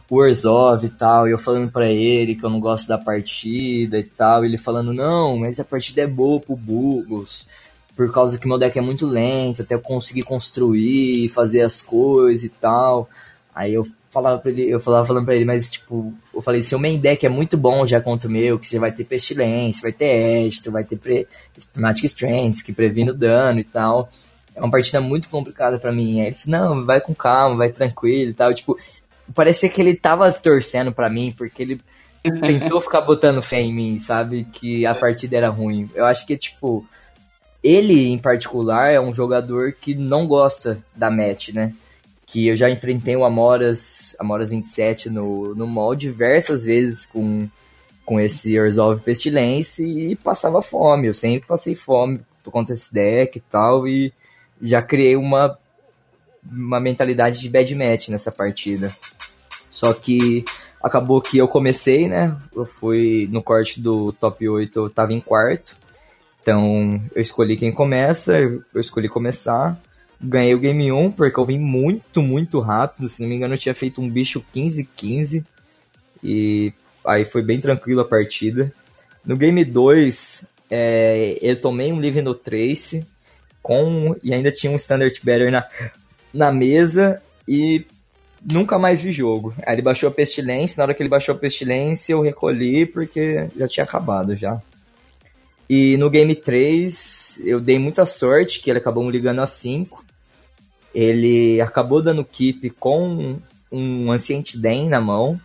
o Orzhov e tal. E eu falando pra ele que eu não gosto da partida e tal. E ele falando, não, mas a partida é boa pro Bugos. Por causa que meu deck é muito lento, até eu conseguir construir, fazer as coisas e tal. Aí eu falava pra ele, eu falava falando pra ele, mas tipo, eu falei, seu main deck é muito bom já contra o meu, que você vai ter pestilência, vai ter Edito, vai ter pre Prismatic Strengths, que previne o dano e tal. É uma partida muito complicada para mim. Aí ele falou, não, vai com calma, vai tranquilo e tal. Tipo, parecia que ele tava torcendo para mim, porque ele tentou ficar botando fé em mim, sabe? Que a partida era ruim. Eu acho que, tipo, ele em particular é um jogador que não gosta da match, né? Que eu já enfrentei o Amoras, Amoras 27 no, no mall diversas vezes com, com esse Resolve Pestilence e passava fome. Eu sempre passei fome por conta desse deck e tal, e já criei uma, uma mentalidade de bad match nessa partida. Só que acabou que eu comecei, né? Eu fui no corte do top 8, eu tava em quarto. Então eu escolhi quem começa, eu escolhi começar. Ganhei o Game 1 porque eu vim muito, muito rápido. Se não me engano, eu tinha feito um bicho 15-15. E aí foi bem tranquilo a partida. No Game 2, é, eu tomei um Live no Trace com, e ainda tinha um Standard Better na, na mesa e nunca mais vi jogo. Aí ele baixou a Pestilência, na hora que ele baixou a Pestilência eu recolhi porque já tinha acabado já. E no Game 3 eu dei muita sorte que ele acabou me ligando a 5 ele acabou dando keep com um Ancient Den na mão,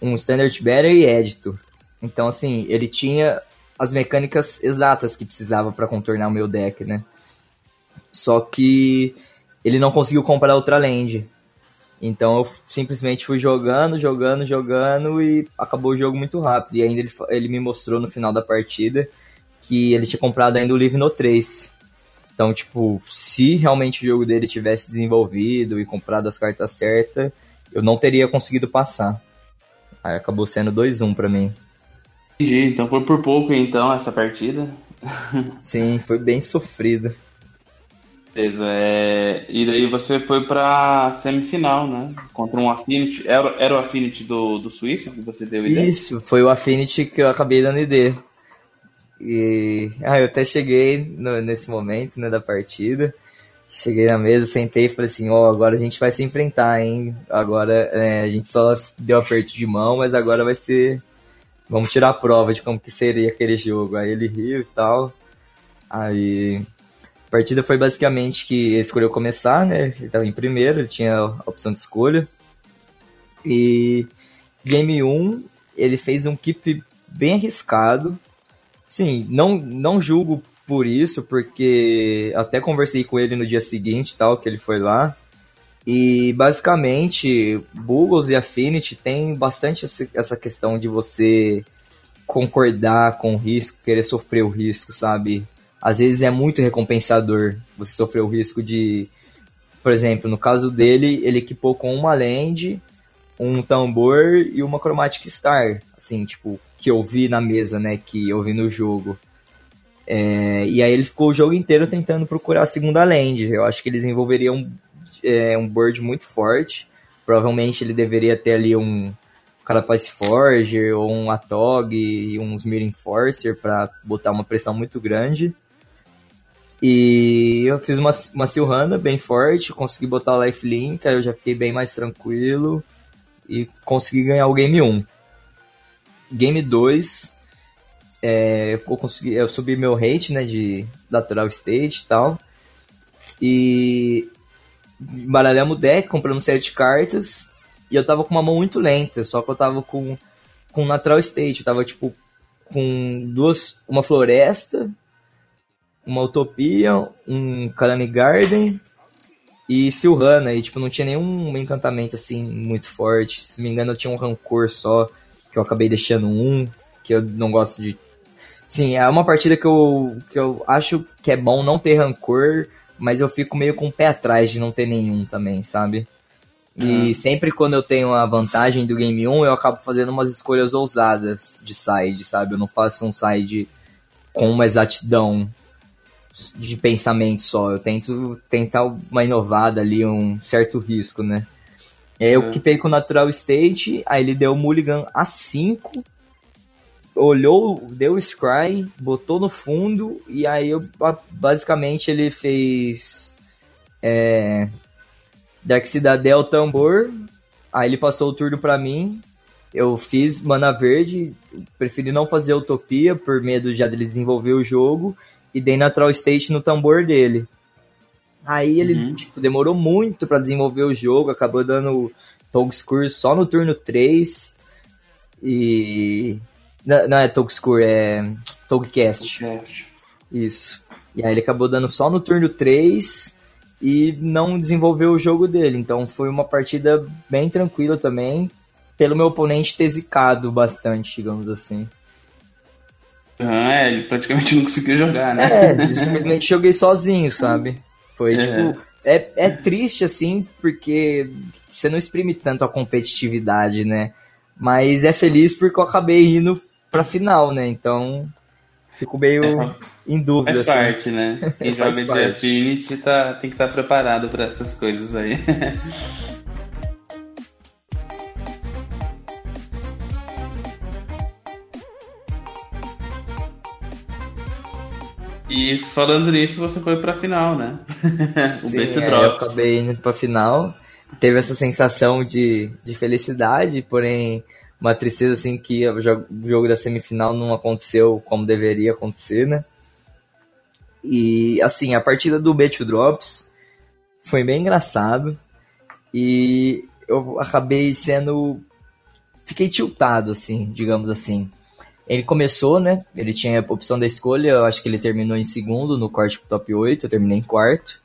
um Standard Better e Edito. Então, assim, ele tinha as mecânicas exatas que precisava para contornar o meu deck, né? Só que ele não conseguiu comprar outra land. Então eu simplesmente fui jogando, jogando, jogando e acabou o jogo muito rápido. E ainda ele, ele me mostrou no final da partida que ele tinha comprado ainda o Live No Trace. Então, tipo, se realmente o jogo dele tivesse desenvolvido e comprado as cartas certas, eu não teria conseguido passar. Aí acabou sendo 2-1 para mim. Entendi, então foi por pouco então essa partida. Sim, foi bem sofrida. Beleza, é... e daí você foi pra semifinal, né? Contra um Affinity. Era, era o Affinity do, do Suíço que você deu ideia? Isso, foi o Affinity que eu acabei dando ideia. E ah, eu até cheguei no, nesse momento né, da partida. Cheguei na mesa, sentei e falei assim, ó, oh, agora a gente vai se enfrentar, hein? Agora é, a gente só deu aperto de mão, mas agora vai ser. Vamos tirar a prova de como que seria aquele jogo. Aí ele riu e tal. Aí a partida foi basicamente que ele escolheu começar, né? Ele estava em primeiro, ele tinha a opção de escolha. E game 1, ele fez um keep bem arriscado. Sim, não, não julgo por isso, porque até conversei com ele no dia seguinte, tal, que ele foi lá. E basicamente, Bugles e Affinity tem bastante essa questão de você concordar com o risco, querer sofrer o risco, sabe? Às vezes é muito recompensador você sofrer o risco de, por exemplo, no caso dele, ele equipou com uma land, um tambor e uma Chromatic Star, assim, tipo, que eu vi na mesa, né, que eu vi no jogo. É, e aí ele ficou o jogo inteiro tentando procurar a segunda land. Eu acho que eles envolveriam é, um board muito forte. Provavelmente ele deveria ter ali um Carapace Forger ou um Atog e um Smear Enforcer para botar uma pressão muito grande. E eu fiz uma, uma Silhana bem forte, consegui botar o Lifelink, aí eu já fiquei bem mais tranquilo e consegui ganhar o Game 1. Game 2, é, eu, consegui, eu subi meu rate né, de lateral stage e tal. E baralhamos o deck, compramos sete cartas. E eu tava com uma mão muito lenta, só que eu tava com, com natural state. Eu tava tipo com duas. Uma floresta, uma utopia, um Kalani Garden e Silhana. E tipo, não tinha nenhum encantamento assim muito forte. Se me engano, eu tinha um rancor só, que eu acabei deixando um, que eu não gosto de. Sim, é uma partida que eu, que eu acho que é bom não ter rancor mas eu fico meio com o pé atrás de não ter nenhum também, sabe? E uhum. sempre quando eu tenho a vantagem do Game 1, eu acabo fazendo umas escolhas ousadas de side, sabe? Eu não faço um side com uma exatidão de pensamento só. Eu tento tentar uma inovada ali, um certo risco, né? É, eu uhum. equipei com o Natural State, aí ele deu o Mulligan a 5 olhou, deu o scry, botou no fundo e aí eu, basicamente ele fez é, Dark Cidadel Tambor, aí ele passou o turno para mim, eu fiz mana verde, preferi não fazer utopia por medo já dele desenvolver o jogo e dei natural state no tambor dele. Aí ele uhum. tipo, demorou muito para desenvolver o jogo, acabou dando Togskur só no turno 3 e não, não é Togskur, é Togcast. Isso. E aí ele acabou dando só no turno 3 e não desenvolveu o jogo dele. Então foi uma partida bem tranquila também, pelo meu oponente ter zicado bastante, digamos assim. Ah, é, ele praticamente não conseguiu jogar, né? É, simplesmente joguei sozinho, sabe? Foi é. tipo. É, é triste assim, porque você não exprime tanto a competitividade, né? Mas é feliz porque eu acabei indo pra final, né? Então, fico meio é, em dúvida. Faz assim. parte, né? Quem joga de Affinity tá, tem que estar tá preparado para essas coisas aí. E falando nisso, você foi pra final, né? o Sim, é, eu acabei indo pra final. Teve essa sensação de, de felicidade, porém uma tristeza assim que o jogo da semifinal não aconteceu como deveria acontecer, né? E assim, a partida do Bet Drops foi bem engraçado e eu acabei sendo fiquei tiltado assim, digamos assim. Ele começou, né? Ele tinha a opção da escolha, eu acho que ele terminou em segundo no corte pro top 8, eu terminei em quarto.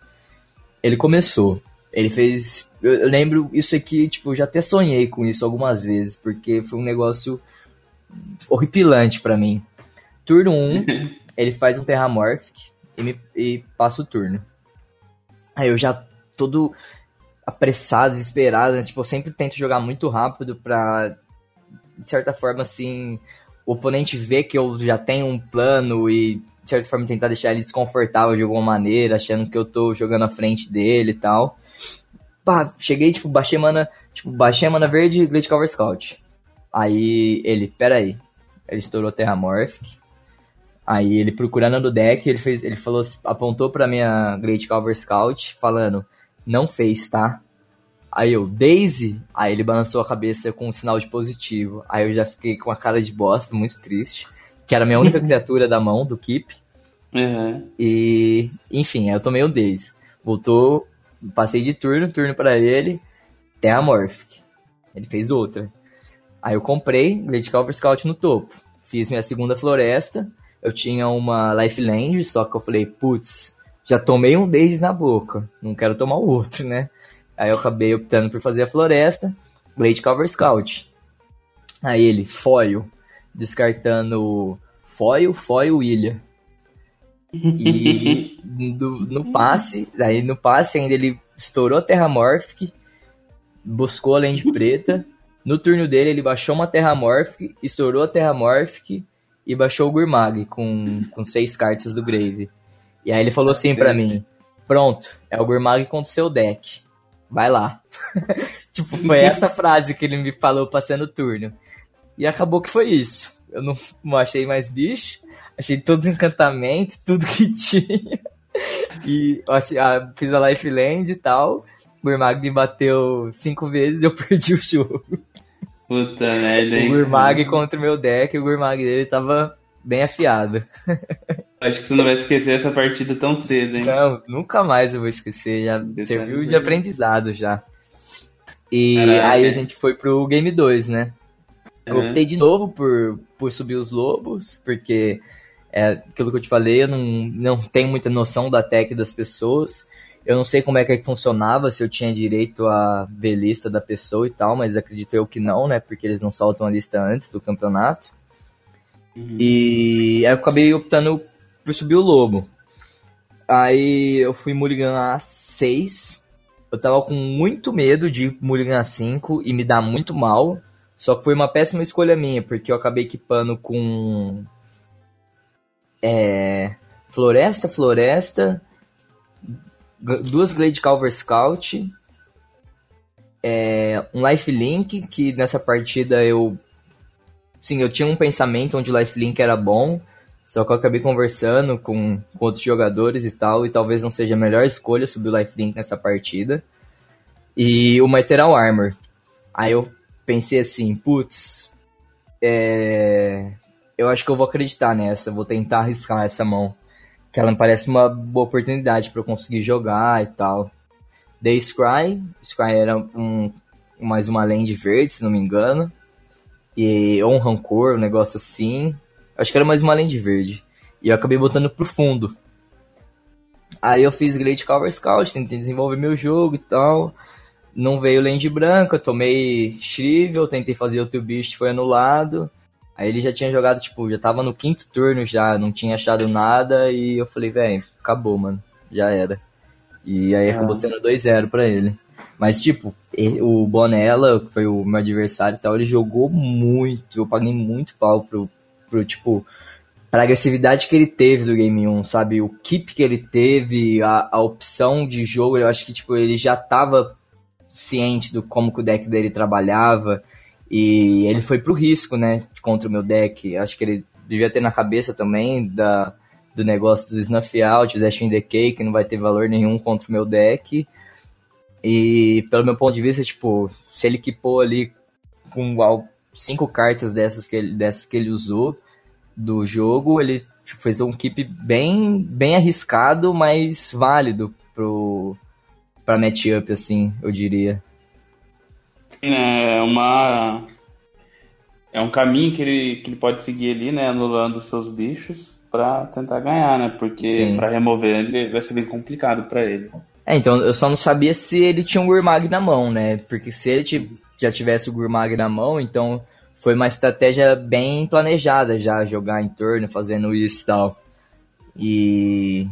Ele começou. Ele fez. Eu, eu, lembro isso aqui, tipo, eu já até sonhei com isso algumas vezes, porque foi um negócio horripilante para mim. Turno 1, ele faz um Terramorphic e, me, e passa o turno. Aí eu já todo apressado, desesperado, né? tipo, eu sempre tento jogar muito rápido pra, de certa forma, assim, o oponente ver que eu já tenho um plano e, de certa forma, tentar deixar ele desconfortável de alguma maneira, achando que eu tô jogando à frente dele e tal pá, cheguei, tipo, baixei mana, tipo, baixei mana verde e Cover Scout. Aí ele, pera aí. Ele estourou Terramorphic. Aí ele procurando no deck, ele fez, ele falou, apontou pra minha Great Cover Scout, falando, não fez, tá? Aí eu, Daisy? Aí ele balançou a cabeça com um sinal de positivo. Aí eu já fiquei com a cara de bosta, muito triste. Que era a minha única criatura da mão, do Keep. Uhum. E, enfim, aí eu tomei o Daisy. Voltou, passei de turno, turno para ele, Terramorphic. Ele fez outra. Aí eu comprei Great Cover Scout no topo. Fiz minha segunda floresta. Eu tinha uma Lifeland, só que eu falei, putz, já tomei um Daisy na boca. Não quero tomar o outro, né? Aí eu acabei optando por fazer a floresta, Great Cover Scout. Aí ele, foil, descartando foil, foil, ilha. E do, no passe, aí no passe ainda ele estourou a Terramorphic, buscou a Land Preta. No turno dele ele baixou uma Terramorphic, estourou a Terramorphic e baixou o Gurmag com, com seis cartas do Grave. E aí ele falou assim pra mim, pronto, é o Gurmag contra o seu deck vai lá. tipo, foi essa frase que ele me falou passando o turno. E acabou que foi isso. Eu não, não achei mais bicho, achei todos os encantamentos, tudo que tinha. E achei, ah, fiz a Lifeland e tal. O Urmag me bateu cinco vezes e eu perdi o jogo. Puta merda, hein? O Gurmag contra o meu deck, o Gurmag dele tava bem afiado. Acho que você não vai esquecer essa partida tão cedo, hein? Não, nunca mais eu vou esquecer. Já serviu de aprendizado já. E Caraca. aí a gente foi pro Game 2, né? Eu uhum. optei de novo por, por subir os lobos, porque é aquilo que eu te falei, eu não, não tenho muita noção da tech das pessoas. Eu não sei como é que funcionava, se eu tinha direito a ver lista da pessoa e tal, mas acredito eu que não, né? Porque eles não soltam a lista antes do campeonato. Uhum. E aí eu acabei optando por subir o lobo. Aí eu fui Mulligan a 6. Eu tava com muito medo de Mulligan a 5 e me dar muito mal. Só que foi uma péssima escolha minha, porque eu acabei equipando com. É. Floresta, Floresta. Duas Glade Calver Scout. É, um Life Link, que nessa partida eu sim, eu tinha um pensamento onde o Lifelink era bom, só que eu acabei conversando com, com outros jogadores e tal, e talvez não seja a melhor escolha subir o Lifelink nessa partida. E o Material Armor. Aí eu pensei assim, putz, é... eu acho que eu vou acreditar nessa, vou tentar arriscar essa mão. Que ela me parece uma boa oportunidade para eu conseguir jogar e tal. Dei Scry, Scry era um, mais uma land verde, se não me engano e, ou um rancor, um negócio assim. Acho que era mais uma lente verde. E eu acabei botando pro fundo. Aí eu fiz Great Cover Scout, tentei desenvolver meu jogo e tal. Não veio land branca, tomei Shrivel, tentei fazer outro bicho, foi anulado. Aí ele já tinha jogado, tipo, já tava no quinto turno já, não tinha achado nada. E eu falei, velho, acabou, mano. Já era. E aí acabou ah. sendo 2-0 pra ele. Mas, tipo, o Bonella, que foi o meu adversário e tal, ele jogou muito. Eu paguei muito pau pro, pro tipo, pra agressividade que ele teve do Game 1, sabe? O keep que ele teve, a, a opção de jogo, eu acho que, tipo, ele já tava ciente do como que o deck dele trabalhava. E ele foi pro risco, né? Contra o meu deck. Acho que ele devia ter na cabeça também da, do negócio do Snuff Out, Dash in the Cake, que não vai ter valor nenhum contra o meu deck. E pelo meu ponto de vista, tipo, se ele equipou ali com cinco cartas dessas que ele, dessas que ele usou do jogo, ele tipo, fez um keep bem, bem arriscado, mas válido pro para matchup, assim, eu diria. É uma é um caminho que ele, que ele pode seguir ali, né, anulando seus bichos para tentar ganhar, né? Porque para remover ele vai ser bem complicado para ele. É, então eu só não sabia se ele tinha um Gurmag na mão, né? Porque se ele já tivesse o Gurmag na mão, então foi uma estratégia bem planejada já, jogar em torno, fazendo isso e tal. E.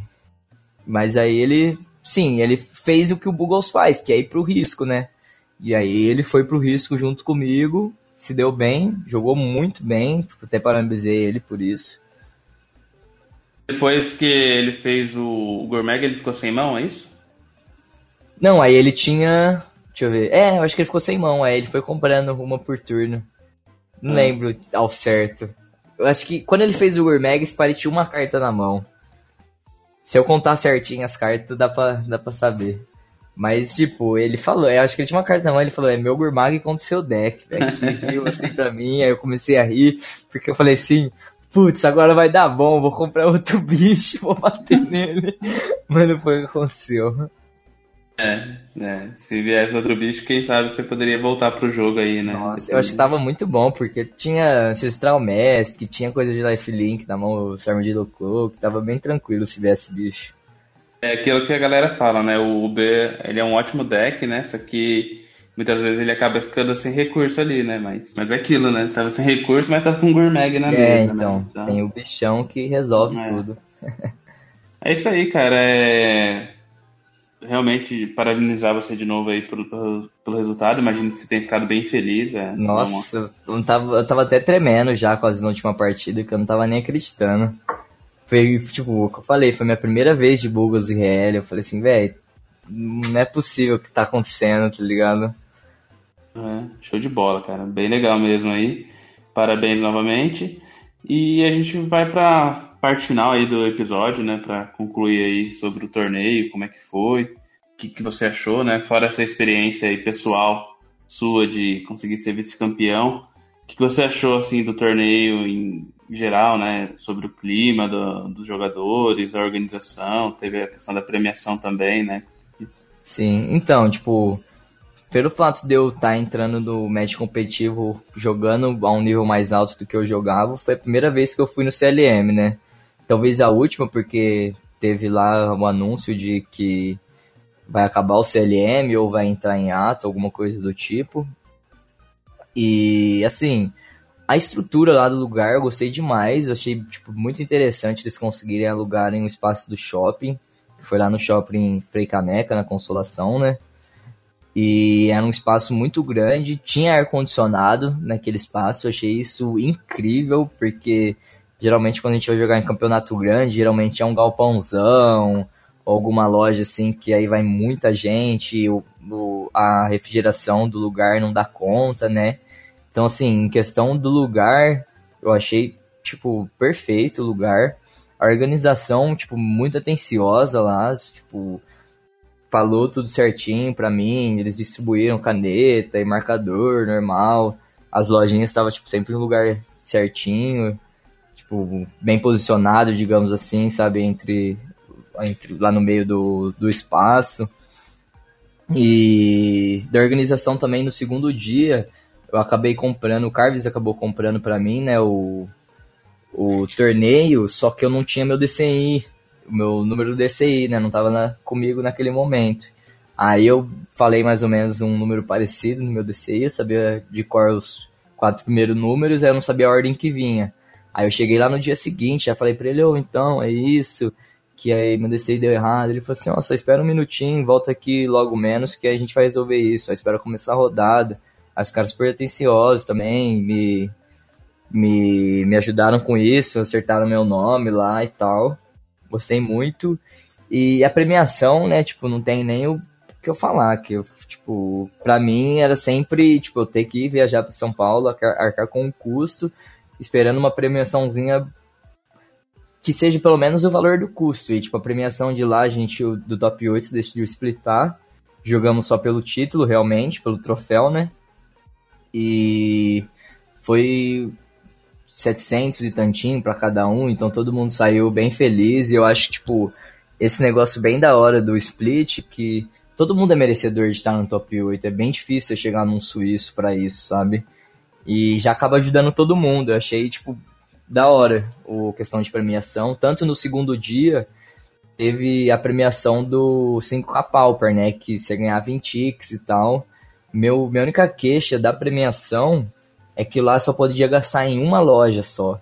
Mas aí ele. Sim, ele fez o que o Bugles faz, que é ir pro risco, né? E aí ele foi pro risco junto comigo, se deu bem, jogou muito bem, até parabenizei ele por isso. Depois que ele fez o Gourmet, ele ficou sem mão, é isso? Não, aí ele tinha. Deixa eu ver. É, eu acho que ele ficou sem mão, aí ele foi comprando uma por turno. Não hum. lembro ao certo. Eu acho que quando ele fez o Urmeg, Spire tinha uma carta na mão. Se eu contar certinho as cartas, dá pra, dá pra saber. Mas, tipo, ele falou, eu acho que ele tinha uma carta na mão, ele falou, é meu Gurmag contra seu deck. Ele viu assim pra mim, aí eu comecei a rir, porque eu falei assim, putz, agora vai dar bom, vou comprar outro bicho, vou bater nele. Mas não foi o que aconteceu. É, é. Se viesse outro bicho, quem sabe você poderia voltar pro jogo aí, né? Nossa, eu acho que tava muito bom, porque tinha Ancestral Mask, que tinha coisa de Lifelink na mão, o Sermon de Loco, que tava bem tranquilo se viesse bicho. É aquilo que a galera fala, né? O Uber, ele é um ótimo deck, né? Só que muitas vezes ele acaba ficando sem recurso ali, né? Mas, mas é aquilo, né? Tava sem recurso, mas tava com Gourmag na é, mesa, então, né? Então, tem o bichão que resolve é. tudo. é isso aí, cara. É... Realmente, parabenizar você de novo aí pelo, pelo, pelo resultado. Imagino que você tenha ficado bem feliz. É, Nossa, uma... eu, tava, eu tava até tremendo já quase na última partida, que eu não tava nem acreditando. Foi, tipo, o que eu falei, foi minha primeira vez de Bugles e RL. Eu falei assim, velho, não é possível o que tá acontecendo, tá ligado? É, show de bola, cara. Bem legal mesmo aí. Parabéns novamente. E a gente vai pra parte final aí do episódio, né? Pra concluir aí sobre o torneio, como é que foi, o que, que você achou, né? Fora essa experiência aí pessoal sua de conseguir ser vice-campeão. O que, que você achou, assim, do torneio em geral, né, sobre o clima do, dos jogadores, a organização, teve a questão da premiação também, né? Sim, então, tipo, pelo fato de eu estar tá entrando no match competitivo, jogando a um nível mais alto do que eu jogava, foi a primeira vez que eu fui no CLM, né? Talvez a última, porque teve lá o um anúncio de que vai acabar o CLM ou vai entrar em ato, alguma coisa do tipo. E assim, a estrutura lá do lugar eu gostei demais. Eu achei tipo, muito interessante eles conseguirem alugarem o espaço do shopping. Foi lá no shopping Frei Caneca, na Consolação, né? E era um espaço muito grande, tinha ar-condicionado naquele espaço. Eu achei isso incrível, porque geralmente quando a gente vai jogar em campeonato grande, geralmente é um galpãozão, alguma loja assim que aí vai muita gente, o, o, a refrigeração do lugar não dá conta, né? Então, assim, em questão do lugar, eu achei, tipo, perfeito o lugar. A organização, tipo, muito atenciosa lá, tipo, falou tudo certinho pra mim. Eles distribuíram caneta e marcador normal. As lojinhas estavam, tipo, sempre no lugar certinho, tipo, bem posicionado, digamos assim, sabe, entre, entre lá no meio do, do espaço. E da organização também no segundo dia, eu acabei comprando, o Carves acabou comprando para mim, né, o, o torneio, só que eu não tinha meu DCI, o meu número do DCI, né, não tava na, comigo naquele momento. Aí eu falei mais ou menos um número parecido no meu DCI, sabia de cor os quatro primeiros números, aí eu não sabia a ordem que vinha. Aí eu cheguei lá no dia seguinte, já falei pra ele, ô, oh, então, é isso, que aí meu DCI deu errado. Ele falou assim, ó, oh, só espera um minutinho, volta aqui logo menos que a gente vai resolver isso, só espera começar a rodada. Aí os caras super atenciosos também, me, me, me ajudaram com isso, acertaram meu nome lá e tal. Gostei muito. E a premiação, né, tipo, não tem nem o que eu falar, que eu, tipo, pra mim era sempre, tipo, eu ter que viajar para São Paulo, arcar, arcar com um custo, esperando uma premiaçãozinha que seja pelo menos o valor do custo. E, tipo, a premiação de lá, a gente, do top 8, decidiu splitar. Jogamos só pelo título, realmente, pelo troféu, né? e foi 700 e tantinho para cada um, então todo mundo saiu bem feliz e eu acho, tipo, esse negócio bem da hora do split, que todo mundo é merecedor de estar no top 8, é bem difícil chegar num suíço para isso, sabe? E já acaba ajudando todo mundo, eu achei, tipo, da hora a questão de premiação, tanto no segundo dia teve a premiação do 5K Pauper, né, que você ganhava em ticks e tal, meu, minha única queixa da premiação é que lá só podia gastar em uma loja só.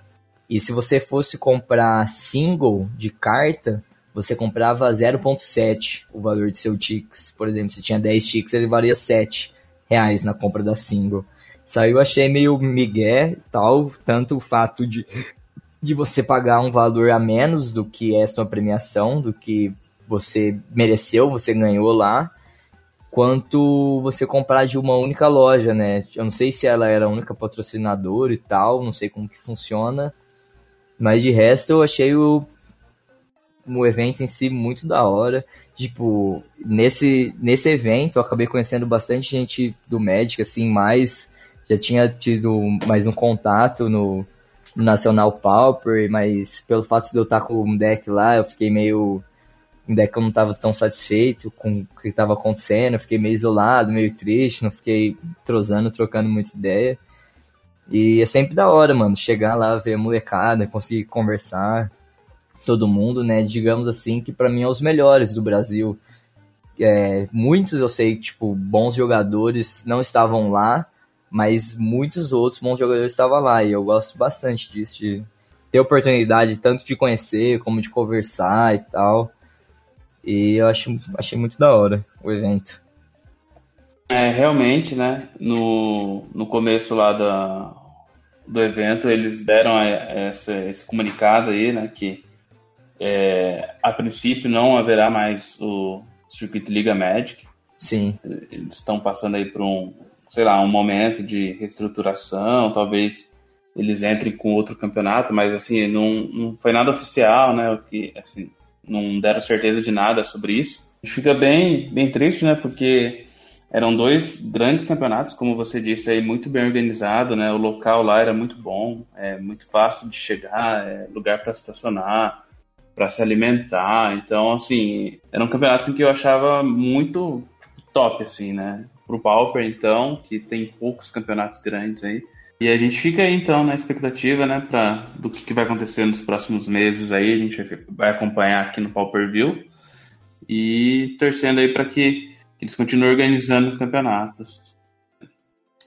E se você fosse comprar single de carta, você comprava 0.7 o valor de seu Tix. Por exemplo, se tinha 10 Tix, ele valia 7 reais na compra da single. Eu achei meio migué tal, tanto o fato de, de você pagar um valor a menos do que é sua premiação, do que você mereceu, você ganhou lá, quanto você comprar de uma única loja, né? Eu não sei se ela era a única patrocinadora e tal, não sei como que funciona, Mas de resto eu achei o, o evento em si muito da hora. Tipo, nesse, nesse evento eu acabei conhecendo bastante gente do Magic, assim, mais. Já tinha tido mais um contato no, Nacional Pauper, mas pelo fato de eu estar com um deck lá, eu fiquei meio. Um deck que eu não estava tão satisfeito com o que estava acontecendo, eu fiquei meio isolado, meio triste, não fiquei trozando, trocando muita ideia. E é sempre da hora, mano, chegar lá, ver a molecada, conseguir conversar, todo mundo, né? Digamos assim, que para mim é os melhores do Brasil. É, muitos eu sei, tipo, bons jogadores não estavam lá, mas muitos outros bons jogadores estavam lá. E eu gosto bastante disso, de ter oportunidade tanto de conhecer como de conversar e tal. E eu acho, achei muito da hora o evento. É, realmente, né? No, no começo lá da, do evento, eles deram essa, esse comunicado aí, né? Que é, a princípio não haverá mais o Circuito Liga Magic. Sim. Eles estão passando aí por um, sei lá, um momento de reestruturação, talvez eles entrem com outro campeonato, mas assim, não, não foi nada oficial, né? O que, assim, não deram certeza de nada sobre isso. Fica bem, bem triste, né? Porque eram dois grandes campeonatos, como você disse aí, muito bem organizado, né? O local lá era muito bom, é muito fácil de chegar, é lugar para estacionar, para se alimentar. Então, assim, era um campeonato assim, que eu achava muito top, assim, né? Pro Pauper, então, que tem poucos campeonatos grandes aí. E a gente fica aí, então, na expectativa, né, pra, do que, que vai acontecer nos próximos meses aí. A gente vai acompanhar aqui no Pauper View e torcendo aí para que, que eles continuem organizando campeonatos.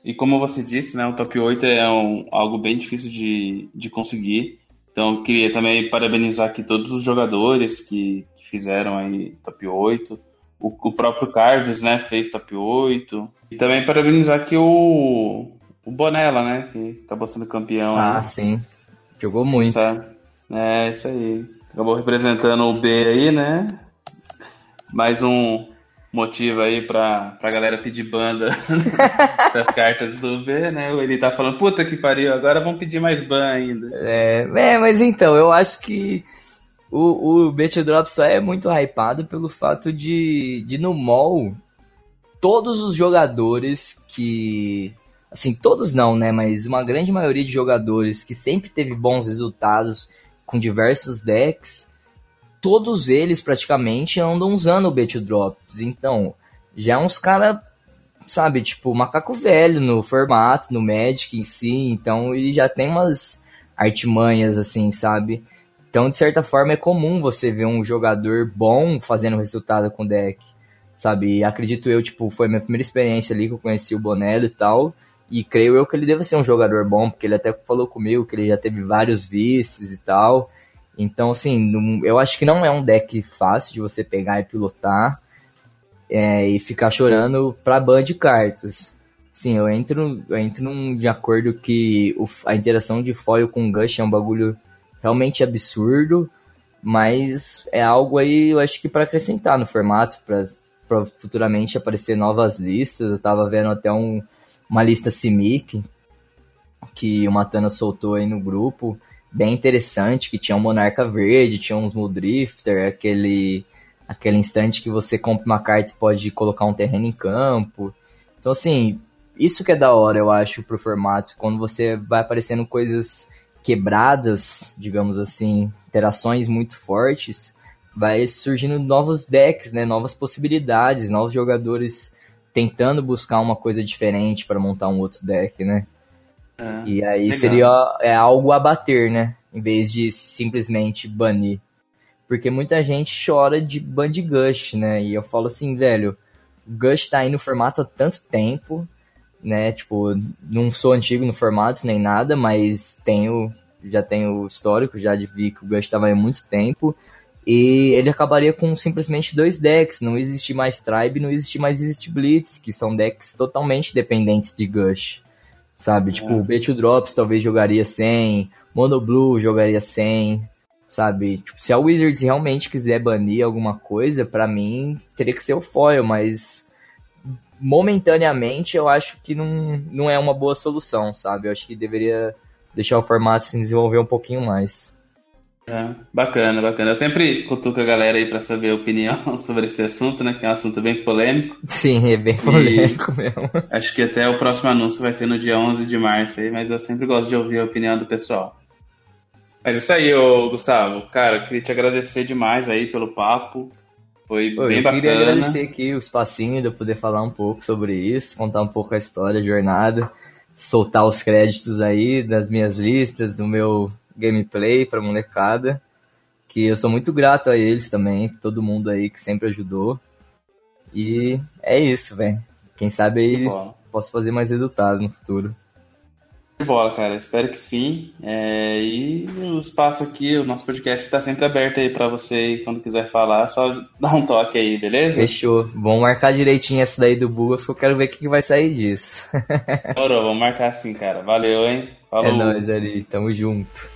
E como você disse, né, o top 8 é um, algo bem difícil de, de conseguir. Então, eu queria também parabenizar aqui todos os jogadores que, que fizeram aí top 8. O, o, próprio Carves, né, fez top 8. E também parabenizar aqui o, o Bonella, né, que acabou sendo campeão. Ah, aí. sim. Jogou muito. É, isso aí. Acabou representando o B aí, né? Mais um, motivo aí pra, pra galera pedir banda das cartas do B, né? Ele tá falando, puta que pariu, agora vão pedir mais ban ainda. É, é mas então, eu acho que o, o Bet Drop só é muito hypado pelo fato de, de no mall, todos os jogadores que. Assim, todos não, né? Mas uma grande maioria de jogadores que sempre teve bons resultados com diversos decks todos eles praticamente andam usando o Bet Drops. Então, já é uns cara, sabe, tipo, macaco velho no formato, no Magic em si. Então, ele já tem umas artimanhas, assim, sabe? Então, de certa forma, é comum você ver um jogador bom fazendo resultado com o deck, sabe? Acredito eu, tipo, foi minha primeira experiência ali que eu conheci o Bonello e tal. E creio eu que ele deve ser um jogador bom, porque ele até falou comigo que ele já teve vários vices e tal. Então, assim, eu acho que não é um deck fácil de você pegar e pilotar é, e ficar chorando pra ban de cartas. Sim, eu entro, eu entro num, de acordo que o, a interação de foil com Gush é um bagulho realmente absurdo, mas é algo aí, eu acho que para acrescentar no formato, para futuramente aparecer novas listas. Eu tava vendo até um, uma lista Simic que o Matana soltou aí no grupo, bem interessante, que tinha um Monarca Verde, tinha uns Muldrifter, aquele, aquele instante que você compra uma carta e pode colocar um terreno em campo. Então, assim, isso que é da hora, eu acho, pro formato, quando você vai aparecendo coisas quebradas, digamos assim, interações muito fortes, vai surgindo novos decks, né, novas possibilidades, novos jogadores tentando buscar uma coisa diferente para montar um outro deck, né? É, e aí legal. seria é algo a bater, né? Em vez de simplesmente banir. Porque muita gente chora de ban de Gush, né? E eu falo assim, velho, Gush tá aí no formato há tanto tempo, né? Tipo, não sou antigo no formato nem nada, mas tenho, já tenho histórico, já de vi que o Gush tava aí há muito tempo. E ele acabaria com simplesmente dois decks. Não existe mais Tribe, não existe mais Exist Blitz, que são decks totalmente dependentes de Gush sabe? Tipo, o B2 Drops talvez jogaria sem, Mono Blue jogaria sem, sabe? Tipo, se a Wizards realmente quiser banir alguma coisa, para mim teria que ser o foil, mas momentaneamente eu acho que não, não é uma boa solução, sabe? Eu acho que deveria deixar o formato se desenvolver um pouquinho mais. É, bacana, bacana. Eu sempre cutuco a galera aí pra saber a opinião sobre esse assunto, né? Que é um assunto bem polêmico. Sim, é bem polêmico e mesmo. Acho que até o próximo anúncio vai ser no dia 11 de março aí, mas eu sempre gosto de ouvir a opinião do pessoal. Mas é isso aí, ô Gustavo. Cara, queria te agradecer demais aí pelo papo. Foi Pô, bem eu bacana. queria agradecer aqui o espacinho de eu poder falar um pouco sobre isso, contar um pouco a história, a jornada, soltar os créditos aí das minhas listas, do meu gameplay pra molecada. Que eu sou muito grato a eles também, todo mundo aí que sempre ajudou. E é isso, velho. Quem sabe aí posso fazer mais resultado no futuro. Que bola, cara. Espero que sim. É, e o espaço aqui, o nosso podcast está sempre aberto aí pra você quando quiser falar, só dá um toque aí, beleza? Fechou. Vamos marcar direitinho essa daí do Bugas que eu quero ver o que, que vai sair disso. Demorou, vamos marcar assim, cara. Valeu, hein? Falou. É nóis ali, tamo junto.